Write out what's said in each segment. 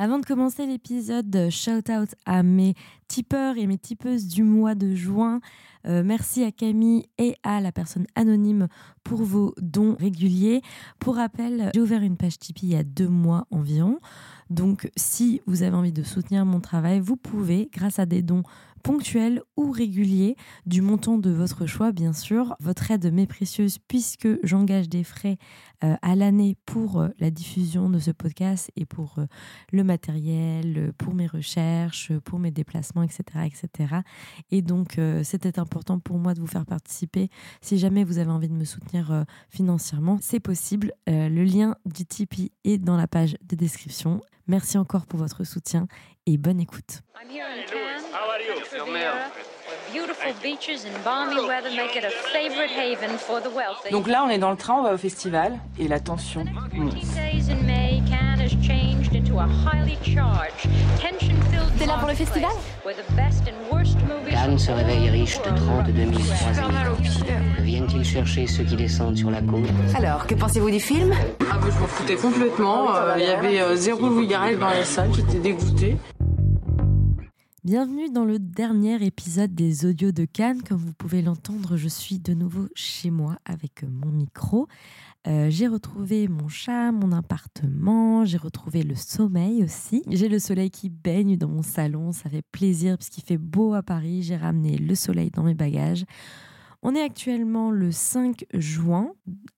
Avant de commencer l'épisode, shout out à mes tipeurs et mes tipeuses du mois de juin. Euh, merci à Camille et à la personne anonyme pour vos dons réguliers. Pour rappel, j'ai ouvert une page Tipeee il y a deux mois environ. Donc, si vous avez envie de soutenir mon travail, vous pouvez, grâce à des dons ponctuel ou régulier du montant de votre choix, bien sûr. Votre aide m'est précieuse puisque j'engage des frais euh, à l'année pour euh, la diffusion de ce podcast et pour euh, le matériel, pour mes recherches, pour mes déplacements, etc. etc. Et donc, c'était important pour moi de vous faire participer. Si jamais vous avez envie de me soutenir financièrement, c'est possible. le lien du Tipeee est dans la page de description. Merci encore pour votre soutien et bonne écoute. Donc là, on est dans le train, on va au festival et la tension monte. T'es là pour le festival? Cannes se réveille riche de 32 000 Viennent-ils chercher ceux qui descendent sur la côte? Alors, que pensez-vous du film? Ah bah, je m'en foutais complètement. Euh, il y avait euh, zéro Louis dans la salle, j'étais dégoûtée. Bienvenue dans le dernier épisode des audios de Cannes. Comme vous pouvez l'entendre, je suis de nouveau chez moi avec mon micro. Euh, j'ai retrouvé mon chat, mon appartement, j'ai retrouvé le sommeil aussi. J'ai le soleil qui baigne dans mon salon, ça fait plaisir parce qu'il fait beau à Paris. J'ai ramené le soleil dans mes bagages. On est actuellement le 5 juin,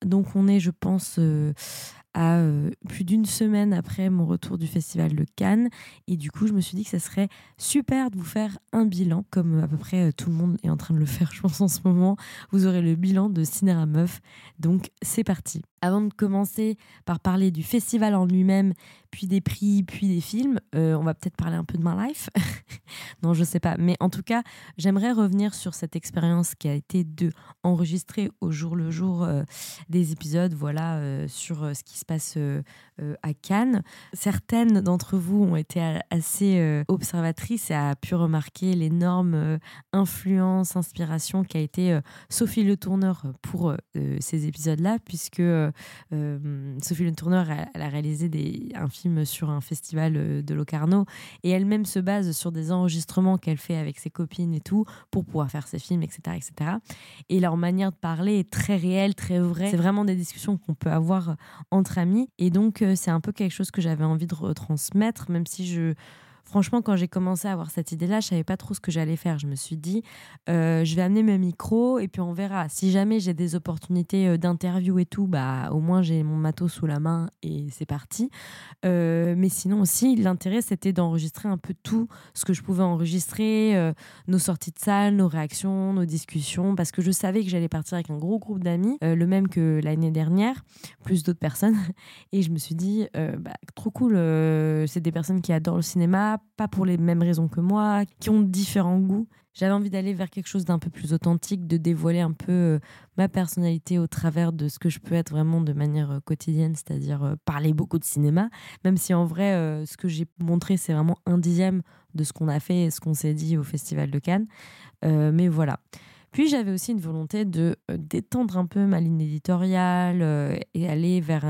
donc on est, je pense, euh, à euh, plus d'une semaine après mon retour du festival de Cannes. Et du coup, je me suis dit que ça serait super de vous faire un bilan, comme à peu près euh, tout le monde est en train de le faire, je pense, en ce moment. Vous aurez le bilan de Cinéra Meuf. Donc, c'est parti. Avant de commencer par parler du festival en lui-même, puis des prix, puis des films, euh, on va peut-être parler un peu de ma life. non, je sais pas. Mais en tout cas, j'aimerais revenir sur cette expérience qui a été de enregistrer au jour le jour des épisodes, voilà, sur ce qui se passe euh, euh, à Cannes. Certaines d'entre vous ont été assez euh, observatrices et a pu remarquer l'énorme influence, inspiration qu'a été Sophie Le Tourneur pour ces épisodes-là, puisque Sophie Le Tourneur elle a réalisé des, un film sur un festival de Locarno et elle-même se base sur des enregistrements qu'elle fait avec ses copines et tout pour pouvoir faire ses films, etc., etc. Et leur manière de parler est très réelle, très vraie. C'est vraiment des discussions qu'on peut avoir entre amis. Et donc, euh, c'est un peu quelque chose que j'avais envie de retransmettre, même si je franchement, quand j'ai commencé à avoir cette idée-là, je savais pas trop ce que j'allais faire. Je me suis dit, euh, je vais amener mes micros et puis on verra. Si jamais j'ai des opportunités euh, d'interview et tout, bah au moins j'ai mon matos sous la main et c'est parti. Euh, mais sinon aussi, l'intérêt c'était d'enregistrer un peu tout ce que je pouvais enregistrer, nos sorties de salle, nos réactions, nos discussions, parce que je savais que j'allais partir avec un gros groupe d'amis, le même que l'année dernière, plus d'autres personnes. Et je me suis dit, bah, trop cool, c'est des personnes qui adorent le cinéma pas pour les mêmes raisons que moi, qui ont différents goûts. J'avais envie d'aller vers quelque chose d'un peu plus authentique, de dévoiler un peu euh, ma personnalité au travers de ce que je peux être vraiment de manière euh, quotidienne, c'est-à-dire euh, parler beaucoup de cinéma, même si en vrai, ce que j'ai montré, c'est vraiment un dixième de ce qu'on a fait et ce qu'on s'est dit au Festival de Cannes. mais voilà. Puis j'avais aussi une volonté de euh, d'étendre un peu ma ligne éditoriale euh, et aller vers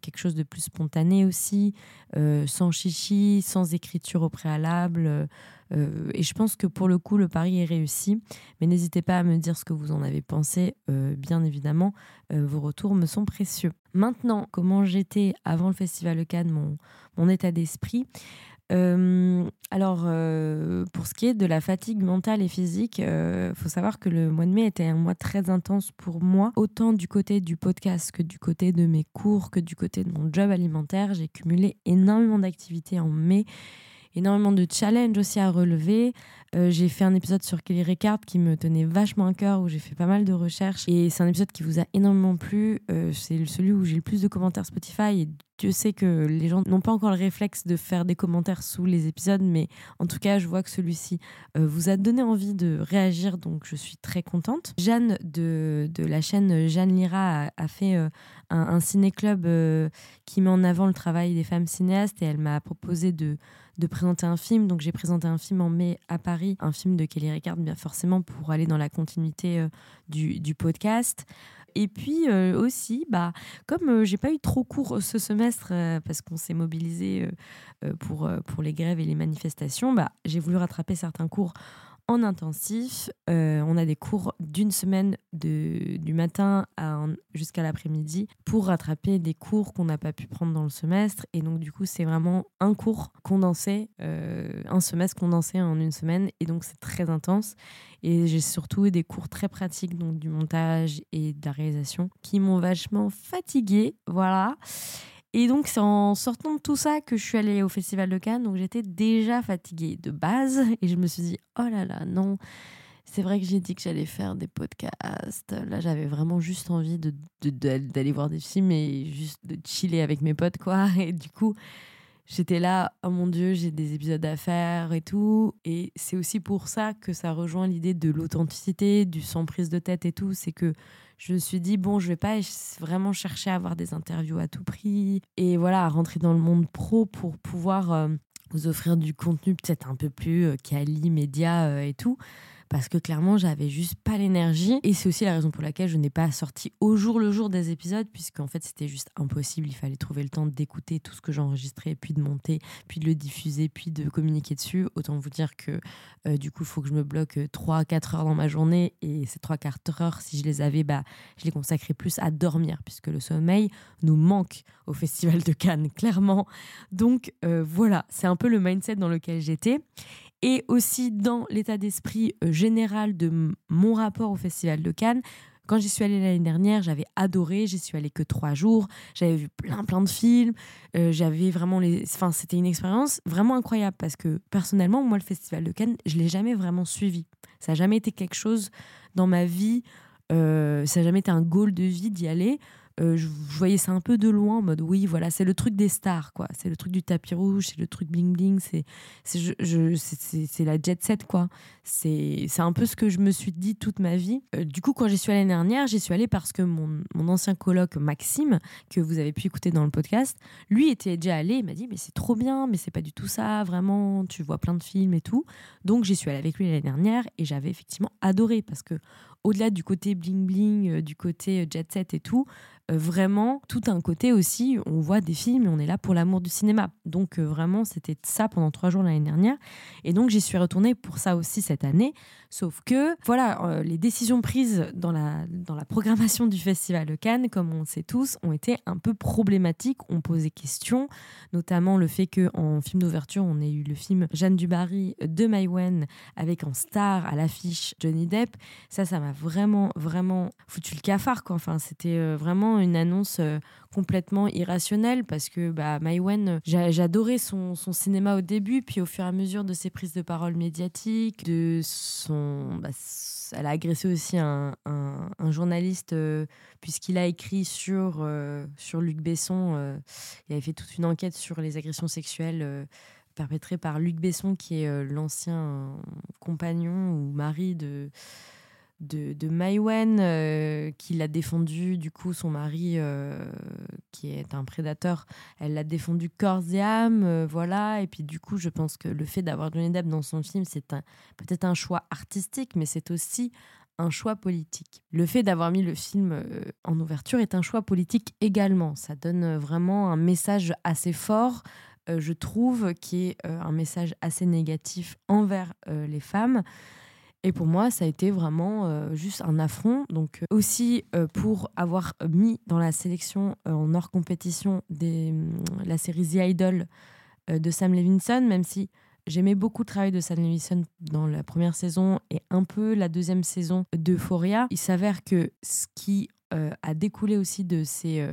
quelque chose de plus spontané aussi, euh, sans chichi, sans écriture au préalable. et je pense que pour le coup, le pari est réussi. Mais n'hésitez pas à me dire ce que vous en avez pensé. bien évidemment, vos retours me sont précieux. Maintenant, comment j'étais avant le Festival de Cannes, mon, mon état d'esprit euh, alors, euh, pour ce qui est de la fatigue mentale et physique, il euh, faut savoir que le mois de mai était un mois très intense pour moi, autant du côté du podcast que du côté de mes cours, que du côté de mon job alimentaire. J'ai cumulé énormément d'activités en mai énormément de challenges aussi à relever. j'ai fait un épisode sur Kelly Ricard qui me tenait vachement à cœur, où j'ai fait pas mal de recherches. Et c'est un épisode qui vous a énormément plu. c'est celui où j'ai le plus de commentaires Spotify. Et Dieu sait que les gens n'ont pas encore le réflexe de faire des commentaires sous les épisodes, mais en tout cas, je vois que celui-ci euh, vous a donné envie de réagir, donc je suis très contente. Jeanne de, la chaîne Jeanne Lira a, fait euh, un, ciné-club euh, qui met en avant le travail des femmes cinéastes et elle m'a proposé de, de présenter un film. Donc j'ai présenté un film en mai à Paris, un film de Kelly Ricard, bien forcément pour aller dans la continuité du, du, podcast. Et puis aussi, bah, comme j'ai pas eu trop cours ce semestre parce qu'on s'est mobilisé pour, pour les grèves et les manifestations, bah, j'ai voulu rattraper certains cours en intensif. Euh, on a des cours d'une semaine du matin jusqu'à l'après-midi pour rattraper des cours qu'on n'a pas pu prendre dans le semestre. Et donc, du coup, c'est vraiment un cours condensé, euh, un semestre condensé en une semaine. Et donc, c'est très intense. Et j'ai surtout des cours très pratiques, donc du montage et de la réalisation, qui m'ont vachement fatiguée. Voilà. Et donc, c'est en sortant de tout ça que je suis allée au Festival de Cannes. Donc, j'étais déjà fatiguée de base. Et je me suis dit, oh là là, non. C'est vrai que j'ai dit que j'allais faire des podcasts. Là, j'avais vraiment juste envie de, d'aller voir des films et juste de chiller avec mes potes, quoi. Et du coup, j'étais là, oh mon Dieu, j'ai des épisodes à faire et tout. Et c'est aussi pour ça que ça rejoint l'idée de l'authenticité, du sans prise de tête et tout. C'est que je me suis dit, bon, je vais pas vraiment chercher à avoir des interviews à tout prix et voilà, à rentrer dans le monde pro pour pouvoir euh, vous offrir du contenu peut-être un peu plus euh, quali, média euh, et tout parce que clairement, j'avais juste pas l'énergie. Et c'est aussi la raison pour laquelle je n'ai pas sorti au jour le jour des épisodes, puisqu'en fait, c'était juste impossible. Il fallait trouver le temps d'écouter tout ce que j'enregistrais, puis de monter, puis de le diffuser, puis de communiquer dessus. Autant vous dire que euh, du coup, il faut que je me bloque 3-4 heures dans ma journée. Et ces 3-4 heures, si je les avais, bah, je les consacrais plus à dormir, puisque le sommeil nous manque au Festival de Cannes, clairement. Donc euh, voilà, c'est un peu le mindset dans lequel j'étais et aussi dans l'état d'esprit euh, général de mon rapport au Festival de Cannes. Quand j'y suis allée l'année dernière, j'avais adoré. J'y suis allée que trois jours. J'avais vu plein, plein de films. Euh, j'avais vraiment les. Enfin, c'était une expérience vraiment incroyable parce que personnellement, moi, le Festival de Cannes, je l'ai jamais vraiment suivi. Ça n'a jamais été quelque chose dans ma vie. Euh, ça n'a jamais été un goal de vie d'y aller. Euh, je, voyais ça un peu de loin en mode oui voilà c'est le truc des stars quoi. C'est le truc du tapis rouge c'est le truc bling bling c'est la jet set quoi. C'est c'est un peu ce que je me suis dit toute ma vie. Euh, du coup quand j'y suis allée l'année dernière j'y suis allée parce que mon, mon ancien coloc Maxime que vous avez pu écouter dans le podcast lui était déjà allé il m'a dit mais c'est trop bien mais c'est pas du tout ça vraiment tu vois plein de films et tout. Donc j'y suis allée avec lui l'année dernière et j'avais effectivement adoré parce que au-delà du côté bling bling, euh, du côté jet set et tout, euh, vraiment tout un côté aussi, on voit des films et on est là pour l'amour du cinéma. Donc euh, vraiment, c'était ça pendant trois jours l'année dernière. Et donc j'y suis retournée pour ça aussi cette année. Sauf que, voilà, euh, les décisions prises dans la, dans la programmation du Festival de Cannes, comme on le sait tous, ont été un peu problématiques. On posait questions, notamment le fait qu'en film d'ouverture, on ait eu le film Jeanne Dubarry de Maïwen avec en star à l'affiche Johnny Depp. Ça, ça m'a vraiment, vraiment foutu le cafard, quoi. Enfin, c'était vraiment une annonce euh, complètement irrationnelle parce que bah, Maïwen, j'adorais son, son, cinéma au début, puis au fur et à mesure de ses prises de parole médiatiques, de son. Bah, elle a agressé aussi un, un, journaliste euh, puisqu'il a écrit sur, euh, sur Luc Besson. il avait fait toute une enquête sur les agressions sexuelles perpétrées par Luc Besson, qui est l'ancien compagnon ou mari de de, de Maïwen, euh, qui l'a défendu, du coup, son mari, euh, qui est un prédateur, elle l'a défendu corps et âme, euh, voilà. Et puis, du coup, je pense que le fait d'avoir Johnny Depp dans son film, c'est peut-être un choix artistique, mais c'est aussi un choix politique. Le fait d'avoir mis le film en ouverture est un choix politique également. Ça donne vraiment un message assez fort, je trouve, qui est un message assez négatif envers les femmes. Et pour moi, ça a été vraiment euh, juste un affront. Donc euh, aussi euh, pour avoir mis dans la sélection en hors compétition des, la série The Idol de Sam Levinson, même si j'aimais beaucoup le travail de Sam Levinson dans la première saison et un peu la deuxième saison d'Euphoria, il s'avère que ce qui a découlé aussi de ces,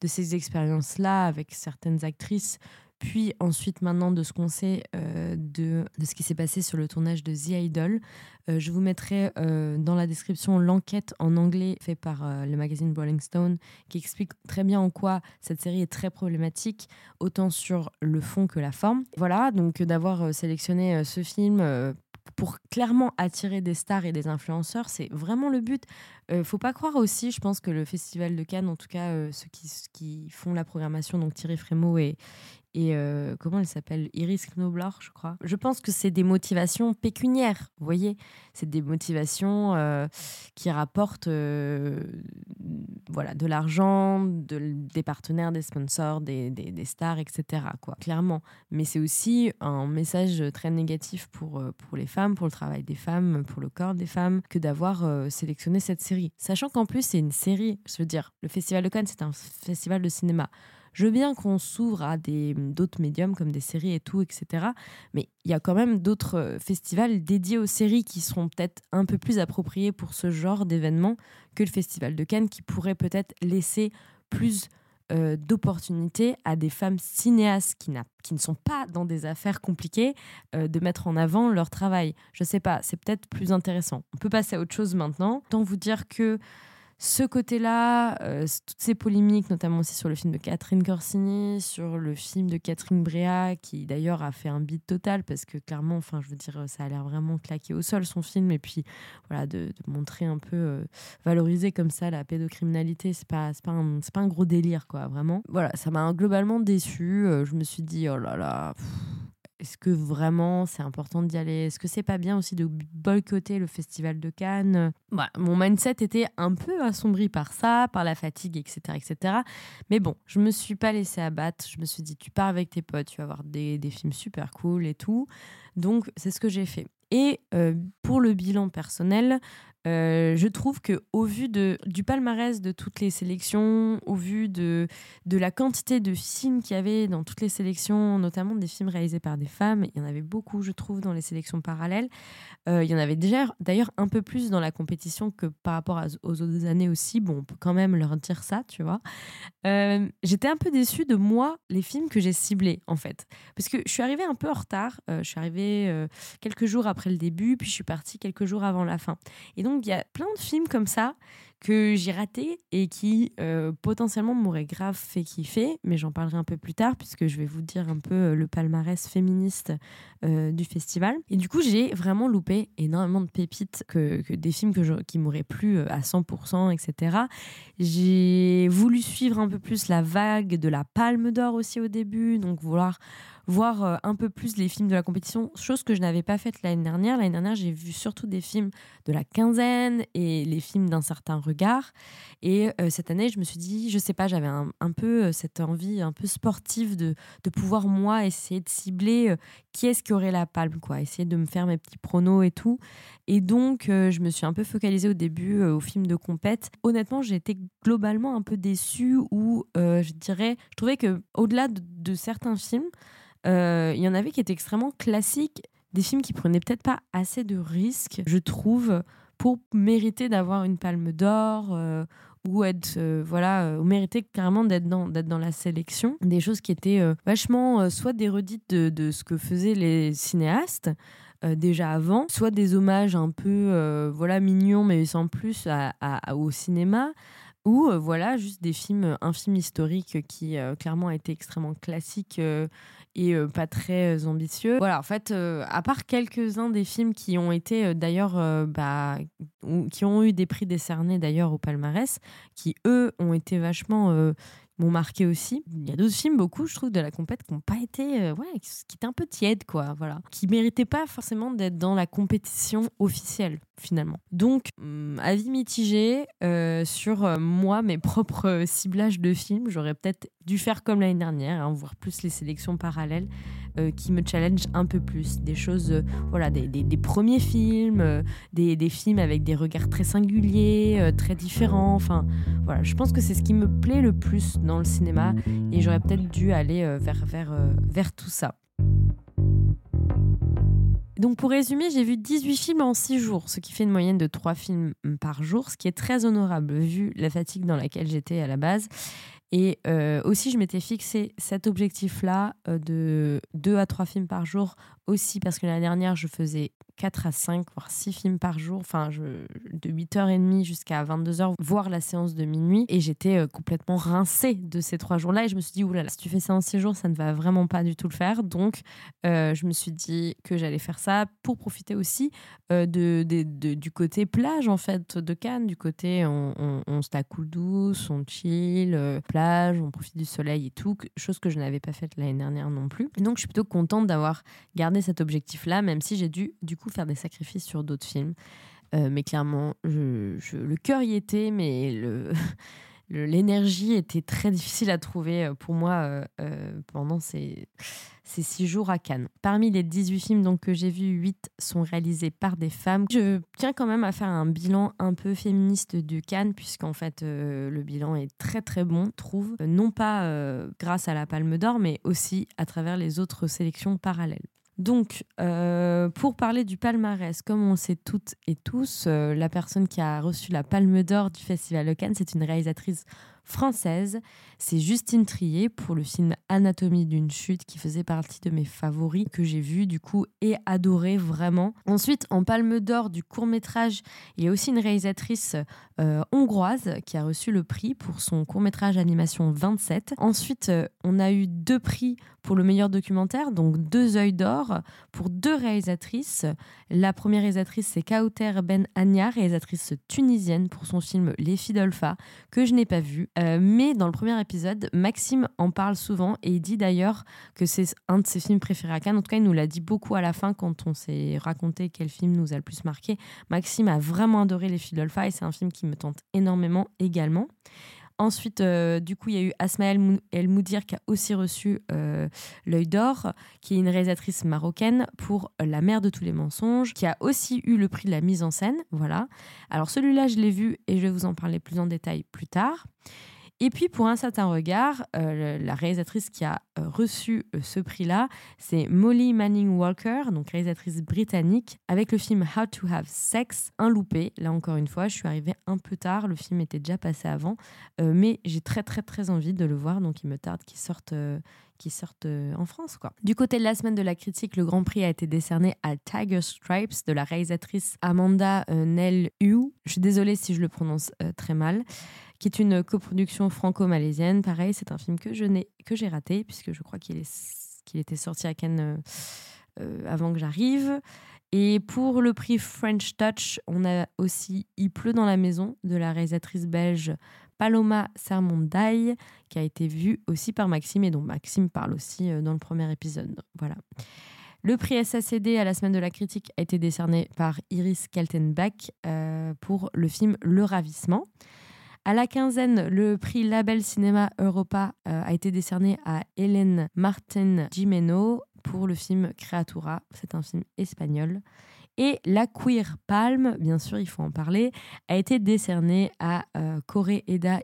de ces expériences-là avec certaines actrices puis ensuite maintenant de ce qu'on sait euh, de, ce qui s'est passé sur le tournage de The Idol. Euh, je vous mettrai euh, dans la description l'enquête en anglais faite par le magazine Rolling Stone qui explique très bien en quoi cette série est très problématique, autant sur le fond que la forme. Voilà, donc d'avoir sélectionné ce film pour clairement attirer des stars et des influenceurs, c'est vraiment le but. Euh, faut pas croire aussi, je pense que le Festival de Cannes, en tout cas ceux qui, qui, font la programmation, donc Thierry Frémaux et, et euh, comment elle s'appelle? Iris Knobler, je crois. Je pense que c'est des motivations pécuniaires, vous voyez C'est des motivations euh, qui rapportent euh, voilà, de l'argent, de, des partenaires, des sponsors, des, stars, etc. Clairement. Mais c'est aussi un message très négatif pour les femmes, pour le travail des femmes, pour le corps des femmes, que d'avoir sélectionné cette série. Sachant qu'en plus, c'est une série, je veux dire, le Festival de Cannes, c'est un festival de cinéma. Je veux bien qu'on s'ouvre à d'autres médiums comme des séries et tout, etc. Mais il y a quand même d'autres euh, festivals dédiés aux séries qui seront peut-être un peu plus appropriés pour ce genre d'événement que le Festival de Cannes, qui pourrait peut-être laisser plus euh, d'opportunités à des femmes cinéastes qui, qui, ne sont pas dans des affaires compliquées euh, de mettre en avant leur travail. Je sais pas, c'est peut-être plus intéressant. On peut passer à autre chose maintenant. Tant vous dire que ce côté-là, euh, toutes ces polémiques, notamment aussi sur le film de Catherine Corsini, sur le film de Catherine Brea, qui d'ailleurs a fait un beat total, parce que clairement, enfin, je veux dire, ça a l'air vraiment claqué au sol son film, et puis voilà, de, montrer un peu, euh, valoriser comme ça la pédocriminalité, c'est pas, pas un gros délire, quoi, vraiment. Voilà, ça m'a globalement déçu. Euh, je me suis dit, oh là là. Est-ce que vraiment c'est important d'y aller? Est-ce que c'est pas bien aussi de boycotter le festival de Cannes? Bah, Mon mindset était un peu assombri par ça, par la fatigue, etc., etc. Mais bon, je me suis pas laissé abattre. Je me suis dit, tu pars avec tes potes, tu vas voir des, des films super cool et tout. Donc, c'est ce que j'ai fait. Et euh, pour le bilan personnel, euh, je trouve que au vu de, du palmarès de toutes les sélections, au vu de, de la quantité de films qu'il y avait dans toutes les sélections, notamment des films réalisés par des femmes, il y en avait beaucoup, je trouve, dans les sélections parallèles. Euh, il y en avait déjà d'ailleurs un peu plus dans la compétition que par rapport aux autres années aussi. Bon, on peut quand même leur dire ça, tu vois. Euh, j'étais un peu déçue de moi, les films que j'ai ciblés, en fait. Parce que je suis arrivée un peu en retard. je suis arrivée quelques jours après le début, puis je suis partie quelques jours avant la fin. Et donc, il y a plein de films comme ça que j'ai ratés et qui euh, potentiellement m'auraient grave fait kiffer, mais j'en parlerai un peu plus tard puisque je vais vous dire un peu euh, le palmarès féministe euh, du festival. Et du coup, j'ai vraiment loupé énormément de pépites, que, des films que qui m'auraient plu à 100%, etc. J'ai voulu suivre un peu plus la vague de la Palme d'Or aussi au début, donc vouloir voir euh, un peu plus les films de la compétition, chose que je n'avais pas faite l'année dernière. L'année dernière, j'ai vu surtout des films de la quinzaine et les films d'un certain regard. Et euh, cette année, je me suis dit, je sais pas, j'avais un, peu euh, cette envie un peu sportive de, de pouvoir, moi, essayer de cibler qui est-ce qui aurait la palme, quoi. Essayer de me faire mes petits pronos et tout. Et donc, je me suis un peu focalisée au début au film de compète. Honnêtement, j'ai été globalement un peu déçue ou je dirais, je trouvais que au-delà de certains films, il y en avait qui étaient extrêmement classiques, des films qui prenaient peut-être pas assez de risques, je trouve, pour mériter d'avoir une palme d'or. Euh, ou être euh, voilà ou mériter carrément d'être dans dans la sélection des choses qui étaient vachement soit des redites de, ce que faisaient les cinéastes déjà avant, soit des hommages un peu voilà mignons mais sans plus au cinéma, ou voilà juste des films un film historique qui clairement a été extrêmement classique et euh, pas très euh, ambitieux. Voilà, en fait, euh, à part quelques-uns des films qui ont été d'ailleurs, bah, qui ont eu des prix décernés d'ailleurs au palmarès, qui eux ont été vachement m'ont marqué aussi. Il y a d'autres films, beaucoup, je trouve, de la compète qui n'ont pas été, ouais, qui étaient un peu tièdes, quoi, voilà, qui méritaient pas forcément d'être dans la compétition officielle, finalement. Donc, hum, avis mitigé euh, sur euh, moi, mes propres ciblages de films. J'aurais peut-être dû faire comme l'année dernière, hein, voir plus les sélections parallèles. Euh, qui me challenge un peu plus. Des choses, voilà, des, premiers films, des, des, films avec des regards très singuliers, très différents. Enfin, voilà, je pense que c'est ce qui me plaît le plus dans le cinéma et j'aurais peut-être dû aller vers, vers, vers tout ça. Donc pour résumer, j'ai vu 18 films en 6 jours, ce qui fait une moyenne de 3 films par jour, ce qui est très honorable vu la fatigue dans laquelle j'étais à la base. Et euh, aussi, je m'étais fixé cet objectif-là euh, de 2 à 3 films par jour, aussi parce que l'année dernière, je faisais 4 à 5, voire 6 films par jour, enfin je, de 8h30 jusqu'à 22h, voire la séance de minuit. Et j'étais euh, complètement rincée de ces trois jours-là. Et je me suis dit, oulala, si tu fais ça en 6 jours, ça ne va vraiment pas du tout le faire. Donc euh, je me suis dit que j'allais faire ça pour profiter aussi euh, du côté plage en fait de Cannes, du côté on, on, on se la coule douce, on chill, plage, on profite du soleil et tout, chose que je n'avais pas faite l'année dernière non plus. donc je suis plutôt contente d'avoir gardé cet objectif-là, même si j'ai dû du coup faire des sacrifices sur d'autres films. Euh, mais clairement, le cœur y était, mais l'énergie était très difficile à trouver euh, pour moi euh, pendant ces, six jours à Cannes. Parmi les 18 films donc, que j'ai vus, 8 sont réalisés par des femmes. Je tiens quand même à faire un bilan un peu féministe de Cannes, puisqu'en fait le bilan est très très bon, trouve, non pas grâce à la Palme d'Or, mais aussi à travers les autres sélections parallèles. Donc, euh, pour parler du palmarès, comme on sait toutes et tous, euh, la personne qui a reçu la Palme d'Or du Festival de Cannes, c'est une réalisatrice française. C'est Justine Trier pour le film Anatomie d'une chute qui faisait partie de mes favoris que j'ai vu du coup et adoré vraiment. Ensuite, en Palme d'Or du court métrage, il y a aussi une réalisatrice euh, hongroise qui a reçu le prix pour son court métrage animation 27. Ensuite, euh, on a eu deux prix pour le meilleur documentaire, donc deux œils d'or pour deux réalisatrices. La première réalisatrice, c'est Kauter Ben Anya, réalisatrice tunisienne pour son film Les filles d'Olpha, que je n'ai pas vu. Euh, mais dans le premier épisode, Maxime en parle souvent et il dit d'ailleurs que c'est un de ses films préférés à Cannes. En tout cas, il nous l'a dit beaucoup à la fin quand on s'est raconté quel film nous a le plus marqué. Maxime a vraiment adoré Les filles et c'est un film qui me tente énormément également. Ensuite, euh, du coup, il y a eu Asma El Moudir qui a aussi reçu euh, l'œil d'or, qui est une réalisatrice marocaine pour La mère de tous les mensonges, qui a aussi eu le prix de la mise en scène. Voilà. Alors celui-là, je l'ai vu et je vais vous en parler plus en détail plus tard. Et puis pour un certain regard, euh, la réalisatrice qui a euh, reçu euh, ce prix-là, c'est Molly Manning Walker, donc réalisatrice britannique, avec le film How to Have Sex, un loupé. Là encore une fois, je suis arrivée un peu tard, le film était déjà passé avant, mais j'ai très très très envie de le voir, donc il me tarde qu'il sorte qui sortent en France. Quoi. Du côté de la semaine de la critique, le Grand Prix a été décerné à Tiger Stripes de la réalisatrice Amanda Nell Hu. Je suis désolée si je le prononce très mal qui est une coproduction franco-malaisienne. Pareil, c'est un film que je n'ai que j'ai raté puisque je crois qu'il est qu'il était sorti à Cannes euh, euh, avant que j'arrive. Et pour le prix French Touch, on a aussi Il pleut dans la maison de la réalisatrice belge Paloma Sermondaille, qui a été vue aussi par Maxime et dont Maxime parle aussi euh, dans le premier épisode. Voilà. Le prix SACD à la semaine de la critique a été décerné par Iris Kaltenbach pour le film Le Ravissement. À la quinzaine, le prix Label Cinéma Europa euh, a été décerné à Hélène Martin Jimeno pour le film Creatura. C'est un film espagnol. Et la Queer Palm, bien sûr, il faut en parler, a été décernée à euh, Kore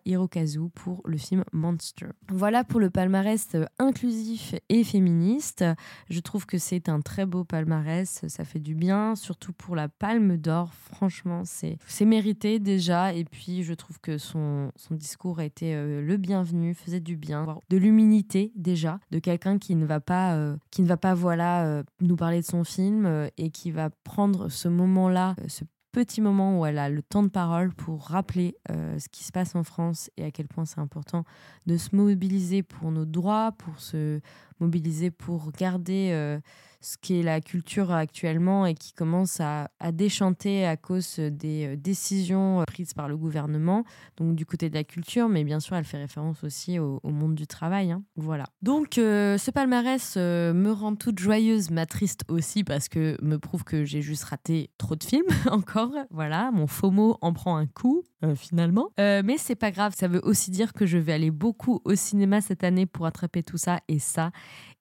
Hirokazu pour le film Monster. Voilà pour le palmarès euh, inclusif et féministe. Je trouve que c'est un très beau palmarès, ça fait du bien, surtout pour la Palme d'Or. Franchement, c'est mérité déjà. Et puis, je trouve que son, son discours a été euh, le bienvenu, faisait du bien, de l'humilité déjà, de quelqu'un qui ne va pas, qui ne va pas voilà, nous parler de son film et qui va prendre ce moment-là, euh, ce petit moment où elle a le temps de parole pour rappeler euh, ce qui se passe en France et à quel point c'est important de se mobiliser pour nos droits, pour se mobiliser pour garder euh, ce qui est la culture actuellement et qui commence à, déchanter à cause des euh, décisions euh, prises par le gouvernement, donc du côté de la culture, mais bien sûr elle fait référence aussi au, monde du travail. Hein. Voilà. Donc ce palmarès me rend toute joyeuse, ma triste aussi parce que me prouve que j'ai juste raté trop de films encore. Voilà, mon FOMO en prend un coup finalement. mais c'est pas grave, ça veut aussi dire que je vais aller beaucoup au cinéma cette année pour attraper tout ça et ça,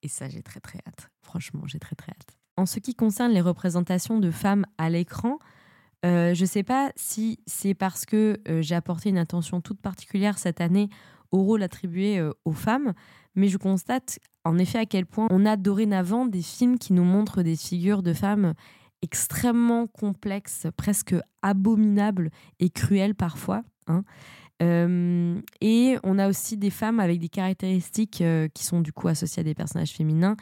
et ça, j'ai très très hâte. Franchement, j'ai très très hâte. En ce qui concerne les représentations de femmes à l'écran, euh, je ne sais pas si c'est parce que euh, j'ai apporté une attention toute particulière cette année au rôle attribué euh, aux femmes, mais je constate en effet à quel point on a dorénavant des films qui nous montrent des figures de femmes extrêmement complexes, presque abominables et cruelles parfois. Hein. Euh, et on a aussi des femmes avec des caractéristiques euh, qui sont du coup associées à des personnages féminins,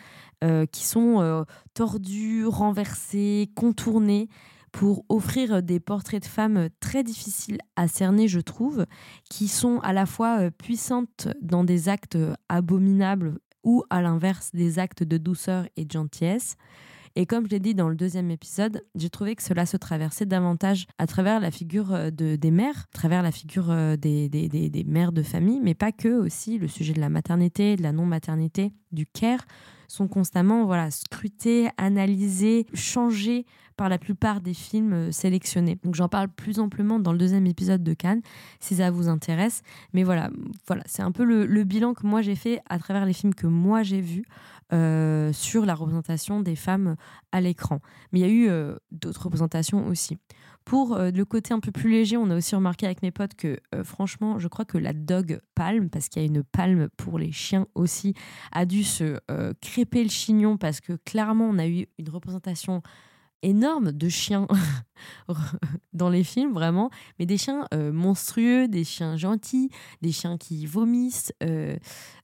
euh, qui sont tordues, renversées, contournées pour offrir des portraits de femmes très difficiles à cerner, je trouve, qui sont à la fois puissantes dans des actes abominables ou à l'inverse des actes de douceur et de gentillesse. Et comme je l'ai dit dans le deuxième épisode, j'ai trouvé que cela se traversait davantage à travers la figure euh, de, des mères, à travers la figure euh, des, mères de famille, mais pas que aussi le sujet de la maternité, de la non-maternité, du care sont constamment voilà scrutés, analysés, changés par la plupart des films euh, sélectionnés. Donc j'en parle plus amplement dans le deuxième épisode de Cannes si ça vous intéresse. Mais voilà, voilà, c'est un peu le bilan que moi j'ai fait à travers les films que moi j'ai vus. Euh, sur la représentation des femmes à l'écran. Mais il y a eu euh, d'autres représentations aussi. Pour euh, le côté un peu plus léger, on a aussi remarqué avec mes potes que franchement, je crois que la dog palme, parce qu'il y a une palme pour les chiens aussi, a dû se crêper le chignon parce que clairement, on a eu une représentation énorme de chiens dans les films, vraiment, mais des chiens euh, monstrueux, des chiens gentils, des chiens qui vomissent, euh,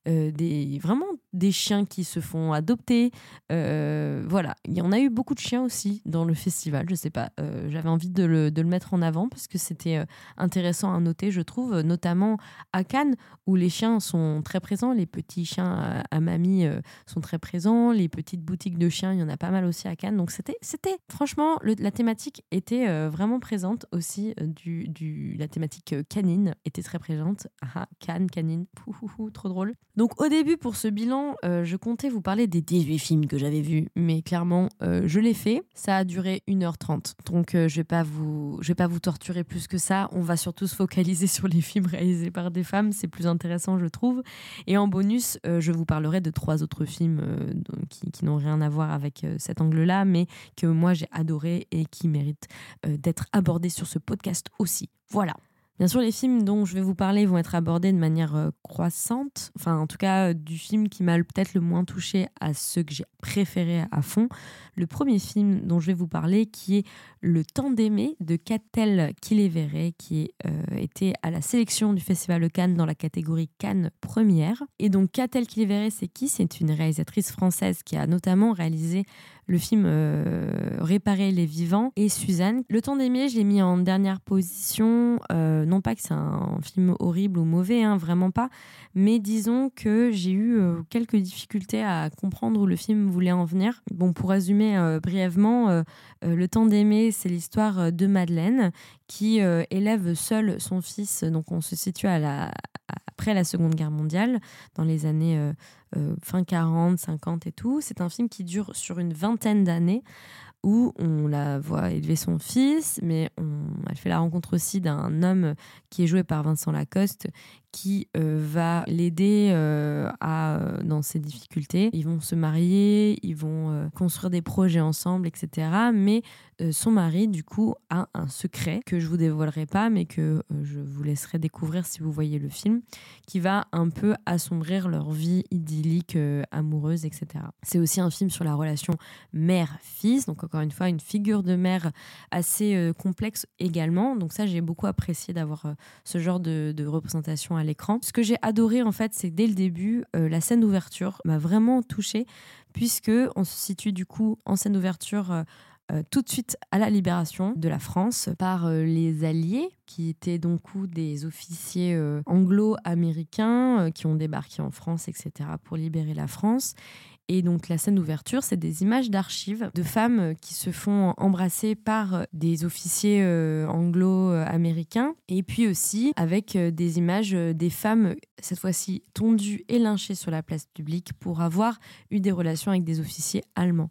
euh, des, vraiment des chiens qui se font adopter. voilà, il y en a eu beaucoup de chiens aussi dans le festival, je sais pas, j'avais envie de le, de le, mettre en avant parce que c'était intéressant à noter, je trouve, notamment à Cannes où les chiens sont très présents, les petits chiens à, mamie sont très présents, les petites boutiques de chiens, il y en a pas mal aussi à Cannes, donc c'était, c'était franchement, la thématique est était euh, vraiment présente aussi. Euh, du, du, la thématique euh, canine était très présente. Ah, canne, canine, trop drôle. Donc au début, pour ce bilan, je comptais vous parler des 18 films que j'avais vus, mais clairement, je l'ai fait. Ça a duré 1h30. Donc je vais pas vous je vais pas vous torturer plus que ça. On va surtout se focaliser sur les films réalisés par des femmes. C'est plus intéressant, je trouve. Et en bonus, je vous parlerai de trois autres films qui, n'ont rien à voir avec cet angle-là, mais que moi j'ai adoré et qui méritent d'être abordés sur ce podcast aussi. Voilà. Bien sûr, les films dont je vais vous parler vont être abordés de manière euh, croissante. Enfin, en tout cas, euh, du film qui m'a peut-être le moins touché à ceux que j'ai préférés à fond. Le premier film dont je vais vous parler, qui est Le temps d'aimer de Catel Kiléveré, qui était à la sélection du Festival de Cannes dans la catégorie Cannes première. Et donc, Catel Kiléveré, c'est qui? C'est une réalisatrice française qui a notamment réalisé le film euh, Réparer les vivants et Suzanne. Le temps d'aimer, je l'ai mis en dernière position. Euh, non pas que c'est un film horrible ou mauvais, hein, vraiment pas. Mais disons que j'ai eu euh, quelques difficultés à comprendre où le film voulait en venir. Bon, pour résumer brièvement, Le temps d'aimer, c'est l'histoire de Madeleine qui élève seule son fils. Donc on se situe à la, après la Seconde Guerre mondiale, dans les années euh, fin 40, 50 et tout. C'est un film qui dure sur une vingtaine d'années où on la voit élever son fils, mais on, elle fait la rencontre aussi d'un homme qui est joué par Vincent Lacoste, qui euh, va l'aider euh, à dans ses difficultés. Ils vont se marier, ils vont construire des projets ensemble, etc. Mais son mari, du coup, a un secret que je vous dévoilerai pas, mais que je vous laisserai découvrir si vous voyez le film, qui va un peu assombrir leur vie idyllique, amoureuse, etc. C'est aussi un film sur la relation mère-fils, donc encore une fois une figure de mère assez complexe également. Donc ça, j'ai beaucoup apprécié d'avoir ce genre de, de représentation à l'écran. Ce que j'ai adoré en fait, c'est dès le début, la scène d'ouverture m'a vraiment touchée puisque on se situe du coup en scène d'ouverture euh, tout de suite à la libération de la France par euh, les Alliés, qui étaient donc des officiers euh, anglo-américains qui ont débarqué en France, etc., pour libérer la France. Et donc la scène d'ouverture, c'est des images d'archives de femmes qui se font embrasser par des officiers anglo-américains. Et puis aussi avec des images des femmes, cette fois-ci tondues et lynchées sur la place publique pour avoir eu des relations avec des officiers allemands.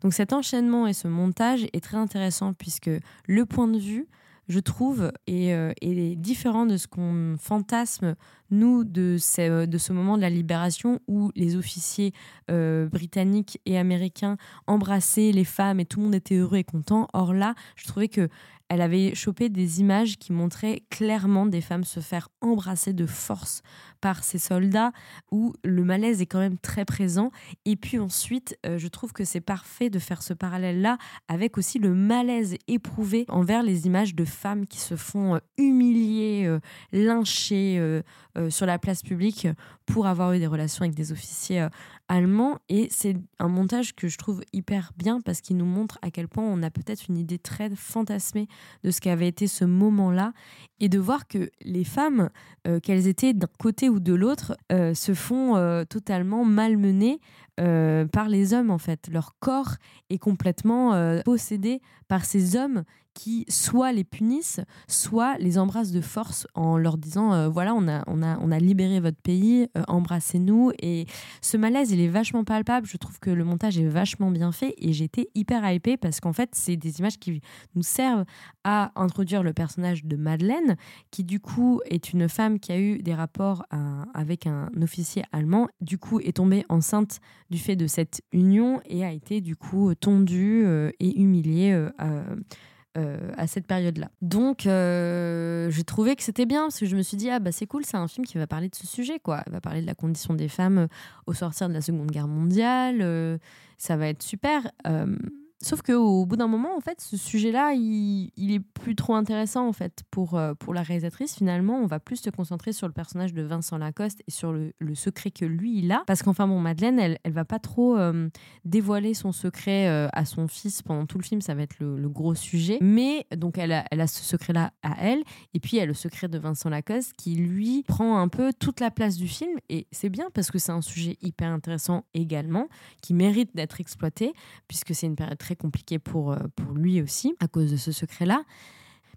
Donc cet enchaînement et ce montage est très intéressant puisque le point de vue, je trouve, est, euh, est différent de ce qu'on fantasme nous, de ce, de ce moment de la libération où les officiers euh, britanniques et américains embrassaient les femmes et tout le monde était heureux et content. Or là, je trouvais que elle avait chopé des images qui montraient clairement des femmes se faire embrasser de force par ces soldats, où le malaise est quand même très présent. Et puis ensuite, euh, je trouve que c'est parfait de faire ce parallèle-là avec aussi le malaise éprouvé envers les images de femmes qui se font euh, humilier, euh, lyncher sur la place publique pour avoir eu des relations avec des officiers allemand et c'est un montage que je trouve hyper bien parce qu'il nous montre à quel point on a peut-être une idée très fantasmée de ce qu'avait été ce moment-là et de voir que les femmes, euh, qu'elles étaient d'un côté ou de l'autre, euh, se font euh, totalement malmener par les hommes en fait. Leur corps est complètement possédé par ces hommes qui soit les punissent, soit les embrassent de force en leur disant euh, voilà, on a, on, a, on a libéré votre pays, euh, embrassez-nous. Et ce malaise, il est vachement palpable. Je trouve que le montage est vachement bien fait et j'étais hyper hypée parce qu'en fait, c'est des images qui nous servent à introduire le personnage de Madeleine, qui du coup est une femme qui a eu des rapports euh, avec un officier allemand, du coup est tombée enceinte du fait de cette union et a été du coup tondue et humiliée à cette période-là. Donc, euh, j'ai trouvé que c'était bien parce que je me suis dit ah bah c'est cool, c'est un film qui va parler de ce sujet quoi. Il va parler de la condition des femmes euh, au sortir de la Seconde Guerre mondiale. ça va être super. Sauf qu'au bout d'un moment, en fait, ce sujet-là, il, il, est plus trop intéressant en fait pour, euh, pour la réalisatrice. Finalement, on va plus se concentrer sur le personnage de Vincent Lacoste et sur le, le secret que lui il a. Parce qu'enfin, bon, Madeleine, elle, elle va pas trop euh, dévoiler son secret euh, à son fils pendant tout le film. Ça va être le, le gros sujet. Mais donc, elle a, elle a ce secret-là à elle. Et puis, y a le secret de Vincent Lacoste qui lui prend un peu toute la place du film. Et c'est bien parce que c'est un sujet hyper intéressant également qui mérite d'être exploité puisque c'est une période très compliqué pour, euh, pour lui aussi à cause de ce secret-là.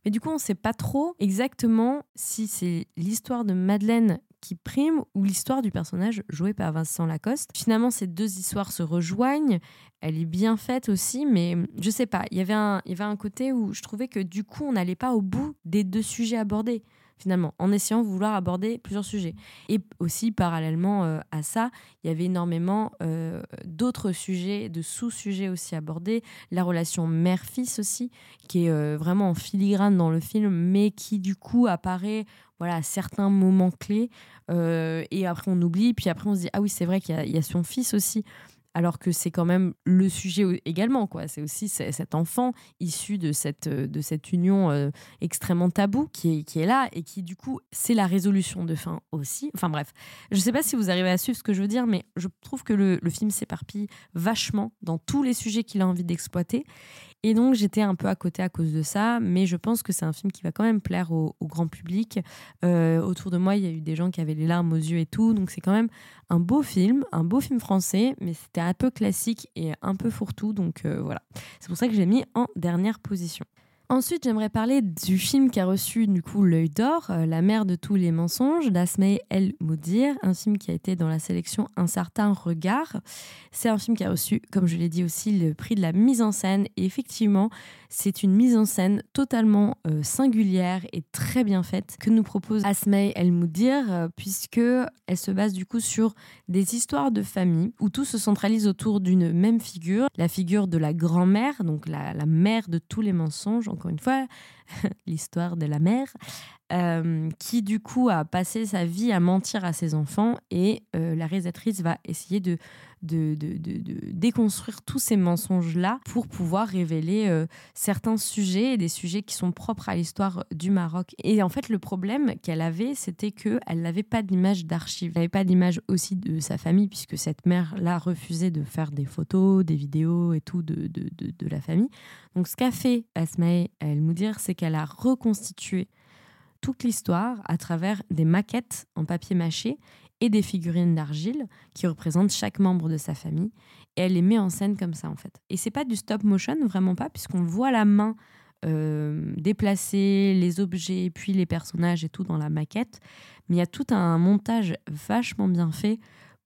Mais du coup, on ne sait pas trop exactement si c'est l'histoire de Madeleine qui prime ou l'histoire du personnage joué par Vincent Lacoste. Finalement, ces deux histoires se rejoignent. Elle est bien faite aussi, mais je sais pas. Il y avait un, il y avait un côté où je trouvais que du coup, on n'allait pas au bout des deux sujets abordés finalement, en essayant de vouloir aborder plusieurs sujets. Et aussi, parallèlement euh, à ça, il y avait énormément euh, d'autres sujets, de sous-sujets aussi abordés. La relation mère-fils aussi, qui est euh, vraiment en filigrane dans le film, mais qui du coup apparaît voilà, à certains moments clés. et après, on oublie. Puis après, on se dit, ah oui, c'est vrai qu'il y, a son fils aussi alors que c'est quand même le sujet également. quoi. C'est aussi cet enfant issu de cette, de cette union euh, extrêmement taboue qui est, qui est là et qui, du coup, c'est la résolution de fin aussi. Enfin bref, je ne sais pas si vous arrivez à suivre ce que je veux dire, mais je trouve que le, le film s'éparpille vachement dans tous les sujets qu'il a envie d'exploiter. Et donc j'étais un peu à côté à cause de ça, mais je pense que c'est un film qui va quand même plaire au, grand public. Euh, autour de moi, il y a eu des gens qui avaient les larmes aux yeux et tout, donc c'est quand même un beau film, un beau film français, mais c'était un peu classique et un peu fourre-tout, donc euh, voilà. C'est pour ça que je l'ai mis en dernière position. Ensuite, j'aimerais parler du film qui a reçu du coup l'œil d'or, euh, La mère de tous les mensonges d'Asmae El Moudir, un film qui a été dans la sélection Un certain regard. C'est un film qui a reçu, comme je l'ai dit aussi, le prix de la mise en scène. Et effectivement, c'est une mise en scène totalement euh, singulière et très bien faite que nous propose Asmae El Moudir, euh, puisque elle se base du coup sur des histoires de famille où tout se centralise autour d'une même figure, la figure de la grand-mère, donc la mère de tous les mensonges encore une fois, l'histoire de la mère, euh, qui du coup a passé sa vie à mentir à ses enfants et euh, la réalisatrice va essayer de, de, de, de déconstruire tous ces mensonges-là pour pouvoir révéler euh, certains sujets, des sujets qui sont propres à l'histoire du Maroc. Et en fait, le problème qu'elle avait, c'était qu'elle n'avait pas d'image d'archives, elle n'avait pas d'image aussi de sa famille, puisque cette mère-là refusait de faire des photos, des vidéos et tout de, de, de la famille. Donc ce qu'a fait Asmae El-Moudir, c'est qu'elle a reconstitué toute l'histoire à travers des maquettes en papier mâché et des figurines d'argile qui représentent chaque membre de sa famille. Et elle les met en scène comme ça, en fait. Et c'est pas du stop motion, vraiment pas, puisqu'on voit la main euh, déplacer les objets, puis les personnages et tout dans la maquette. Mais il y a tout un montage vachement bien fait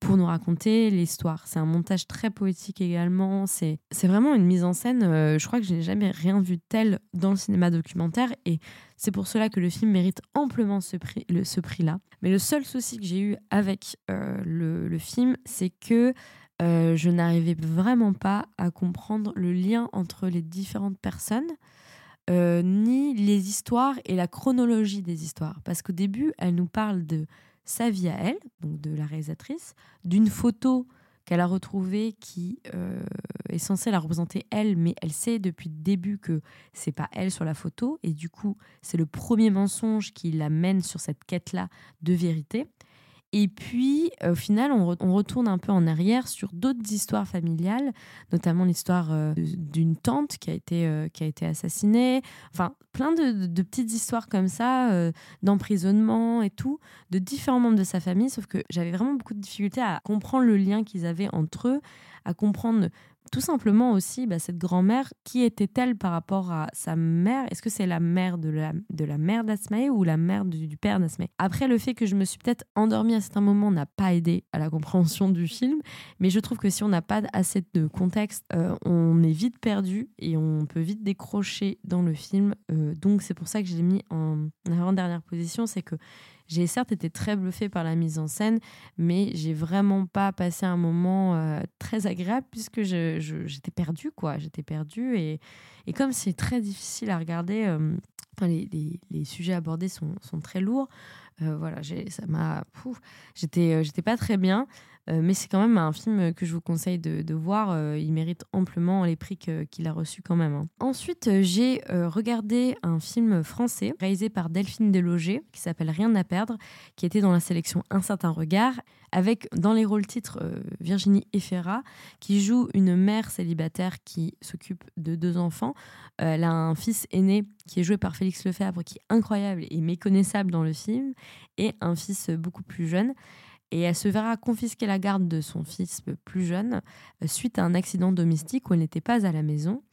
pour nous raconter l'histoire. C'est un montage très poétique également. C'est vraiment une mise en scène. Euh, je crois que je n'ai jamais rien vu tel dans le cinéma documentaire et c'est pour cela que le film mérite amplement ce prix-là. Ce prix Mais le seul souci que j'ai eu avec euh, le, le, film, c'est que euh, je n'arrivais vraiment pas à comprendre le lien entre les différentes personnes. ni les histoires et la chronologie des histoires. Parce qu'au début, elle nous parle de sa vie à elle, donc de la réalisatrice, d'une photo qu'elle a retrouvée qui euh, est censée la représenter elle, mais elle sait depuis le début que c'est pas elle sur la photo, et du coup c'est le premier mensonge qui la mène sur cette quête-là de vérité. Et puis, euh, au final, on, retourne un peu en arrière sur d'autres histoires familiales, notamment l'histoire euh, d'une tante qui a, été, euh, qui a été assassinée. Enfin, plein de, de petites histoires comme ça, d'emprisonnement et tout, de différents membres de sa famille. Sauf que j'avais vraiment beaucoup de difficultés à comprendre le lien qu'ils avaient entre eux, à comprendre tout simplement aussi bah, cette grand-mère, qui était-elle par rapport à sa mère? Est-ce que c'est la mère de la, de la mère d'Asmae ou la mère du, père d'Asmae? Après, le fait que je me suis peut-être endormie à certains moments n'a pas aidé à la compréhension du film, mais je trouve que si on n'a pas assez de contexte, euh, on est vite perdu et on peut vite décrocher dans le film. Euh, donc c'est pour ça que je l'ai mis en avant-dernière position, c'est que j'ai certes été très bluffée par la mise en scène, mais j'ai vraiment pas passé un moment euh, très agréable puisque j'étais je, perdue, quoi. J'étais perdue et, et comme c'est très difficile à regarder, euh, les, les, les, sujets abordés sont, sont très lourds. Euh, voilà, ça m'a, j'étais, j'étais pas très bien. Euh, mais c'est quand même un film que je vous conseille de, voir. Euh, il mérite amplement les prix qu'il a reçus quand même. Hein. Ensuite, euh, j'ai regardé un film français réalisé par Delphine Deloger qui s'appelle Rien à perdre, qui était dans la sélection Un certain regard, avec dans les rôles titres Virginie Efera, qui joue une mère célibataire qui s'occupe de deux enfants. elle a un fils aîné qui est joué par Félix Lefebvre, qui est incroyable et méconnaissable dans le film, et un fils beaucoup plus jeune et elle se verra confisquer la garde de son fils plus jeune euh, suite à un accident domestique où elle n'était pas à la maison.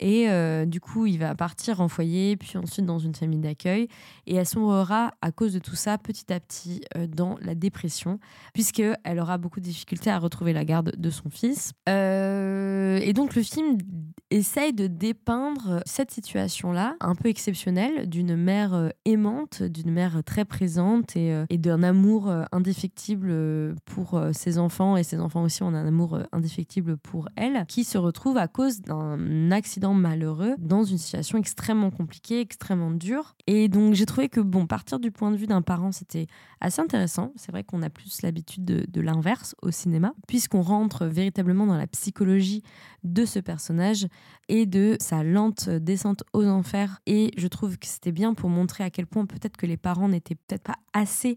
Et euh, du coup, il va partir en foyer, puis ensuite dans une famille d'accueil. Et elle sombrera à cause de tout ça petit à petit euh, dans la dépression, puisqu'elle aura beaucoup de difficultés à retrouver la garde de son fils. Euh, et donc le film essaye de dépeindre cette situation-là, un peu exceptionnelle, d'une mère aimante, d'une mère très présente et, et d'un amour indéfectible pour ses enfants. Et ses enfants aussi ont un amour indéfectible pour elle, qui se retrouve à cause d'un accident malheureux dans une situation extrêmement compliquée, extrêmement dure. Et donc j'ai trouvé que, bon, partir du point de vue d'un parent, c'était assez intéressant. C'est vrai qu'on a plus l'habitude de, l'inverse au cinéma, puisqu'on rentre véritablement dans la psychologie de ce personnage et de sa lente descente aux enfers. Et je trouve que c'était bien pour montrer à quel point peut-être que les parents n'étaient peut-être pas assez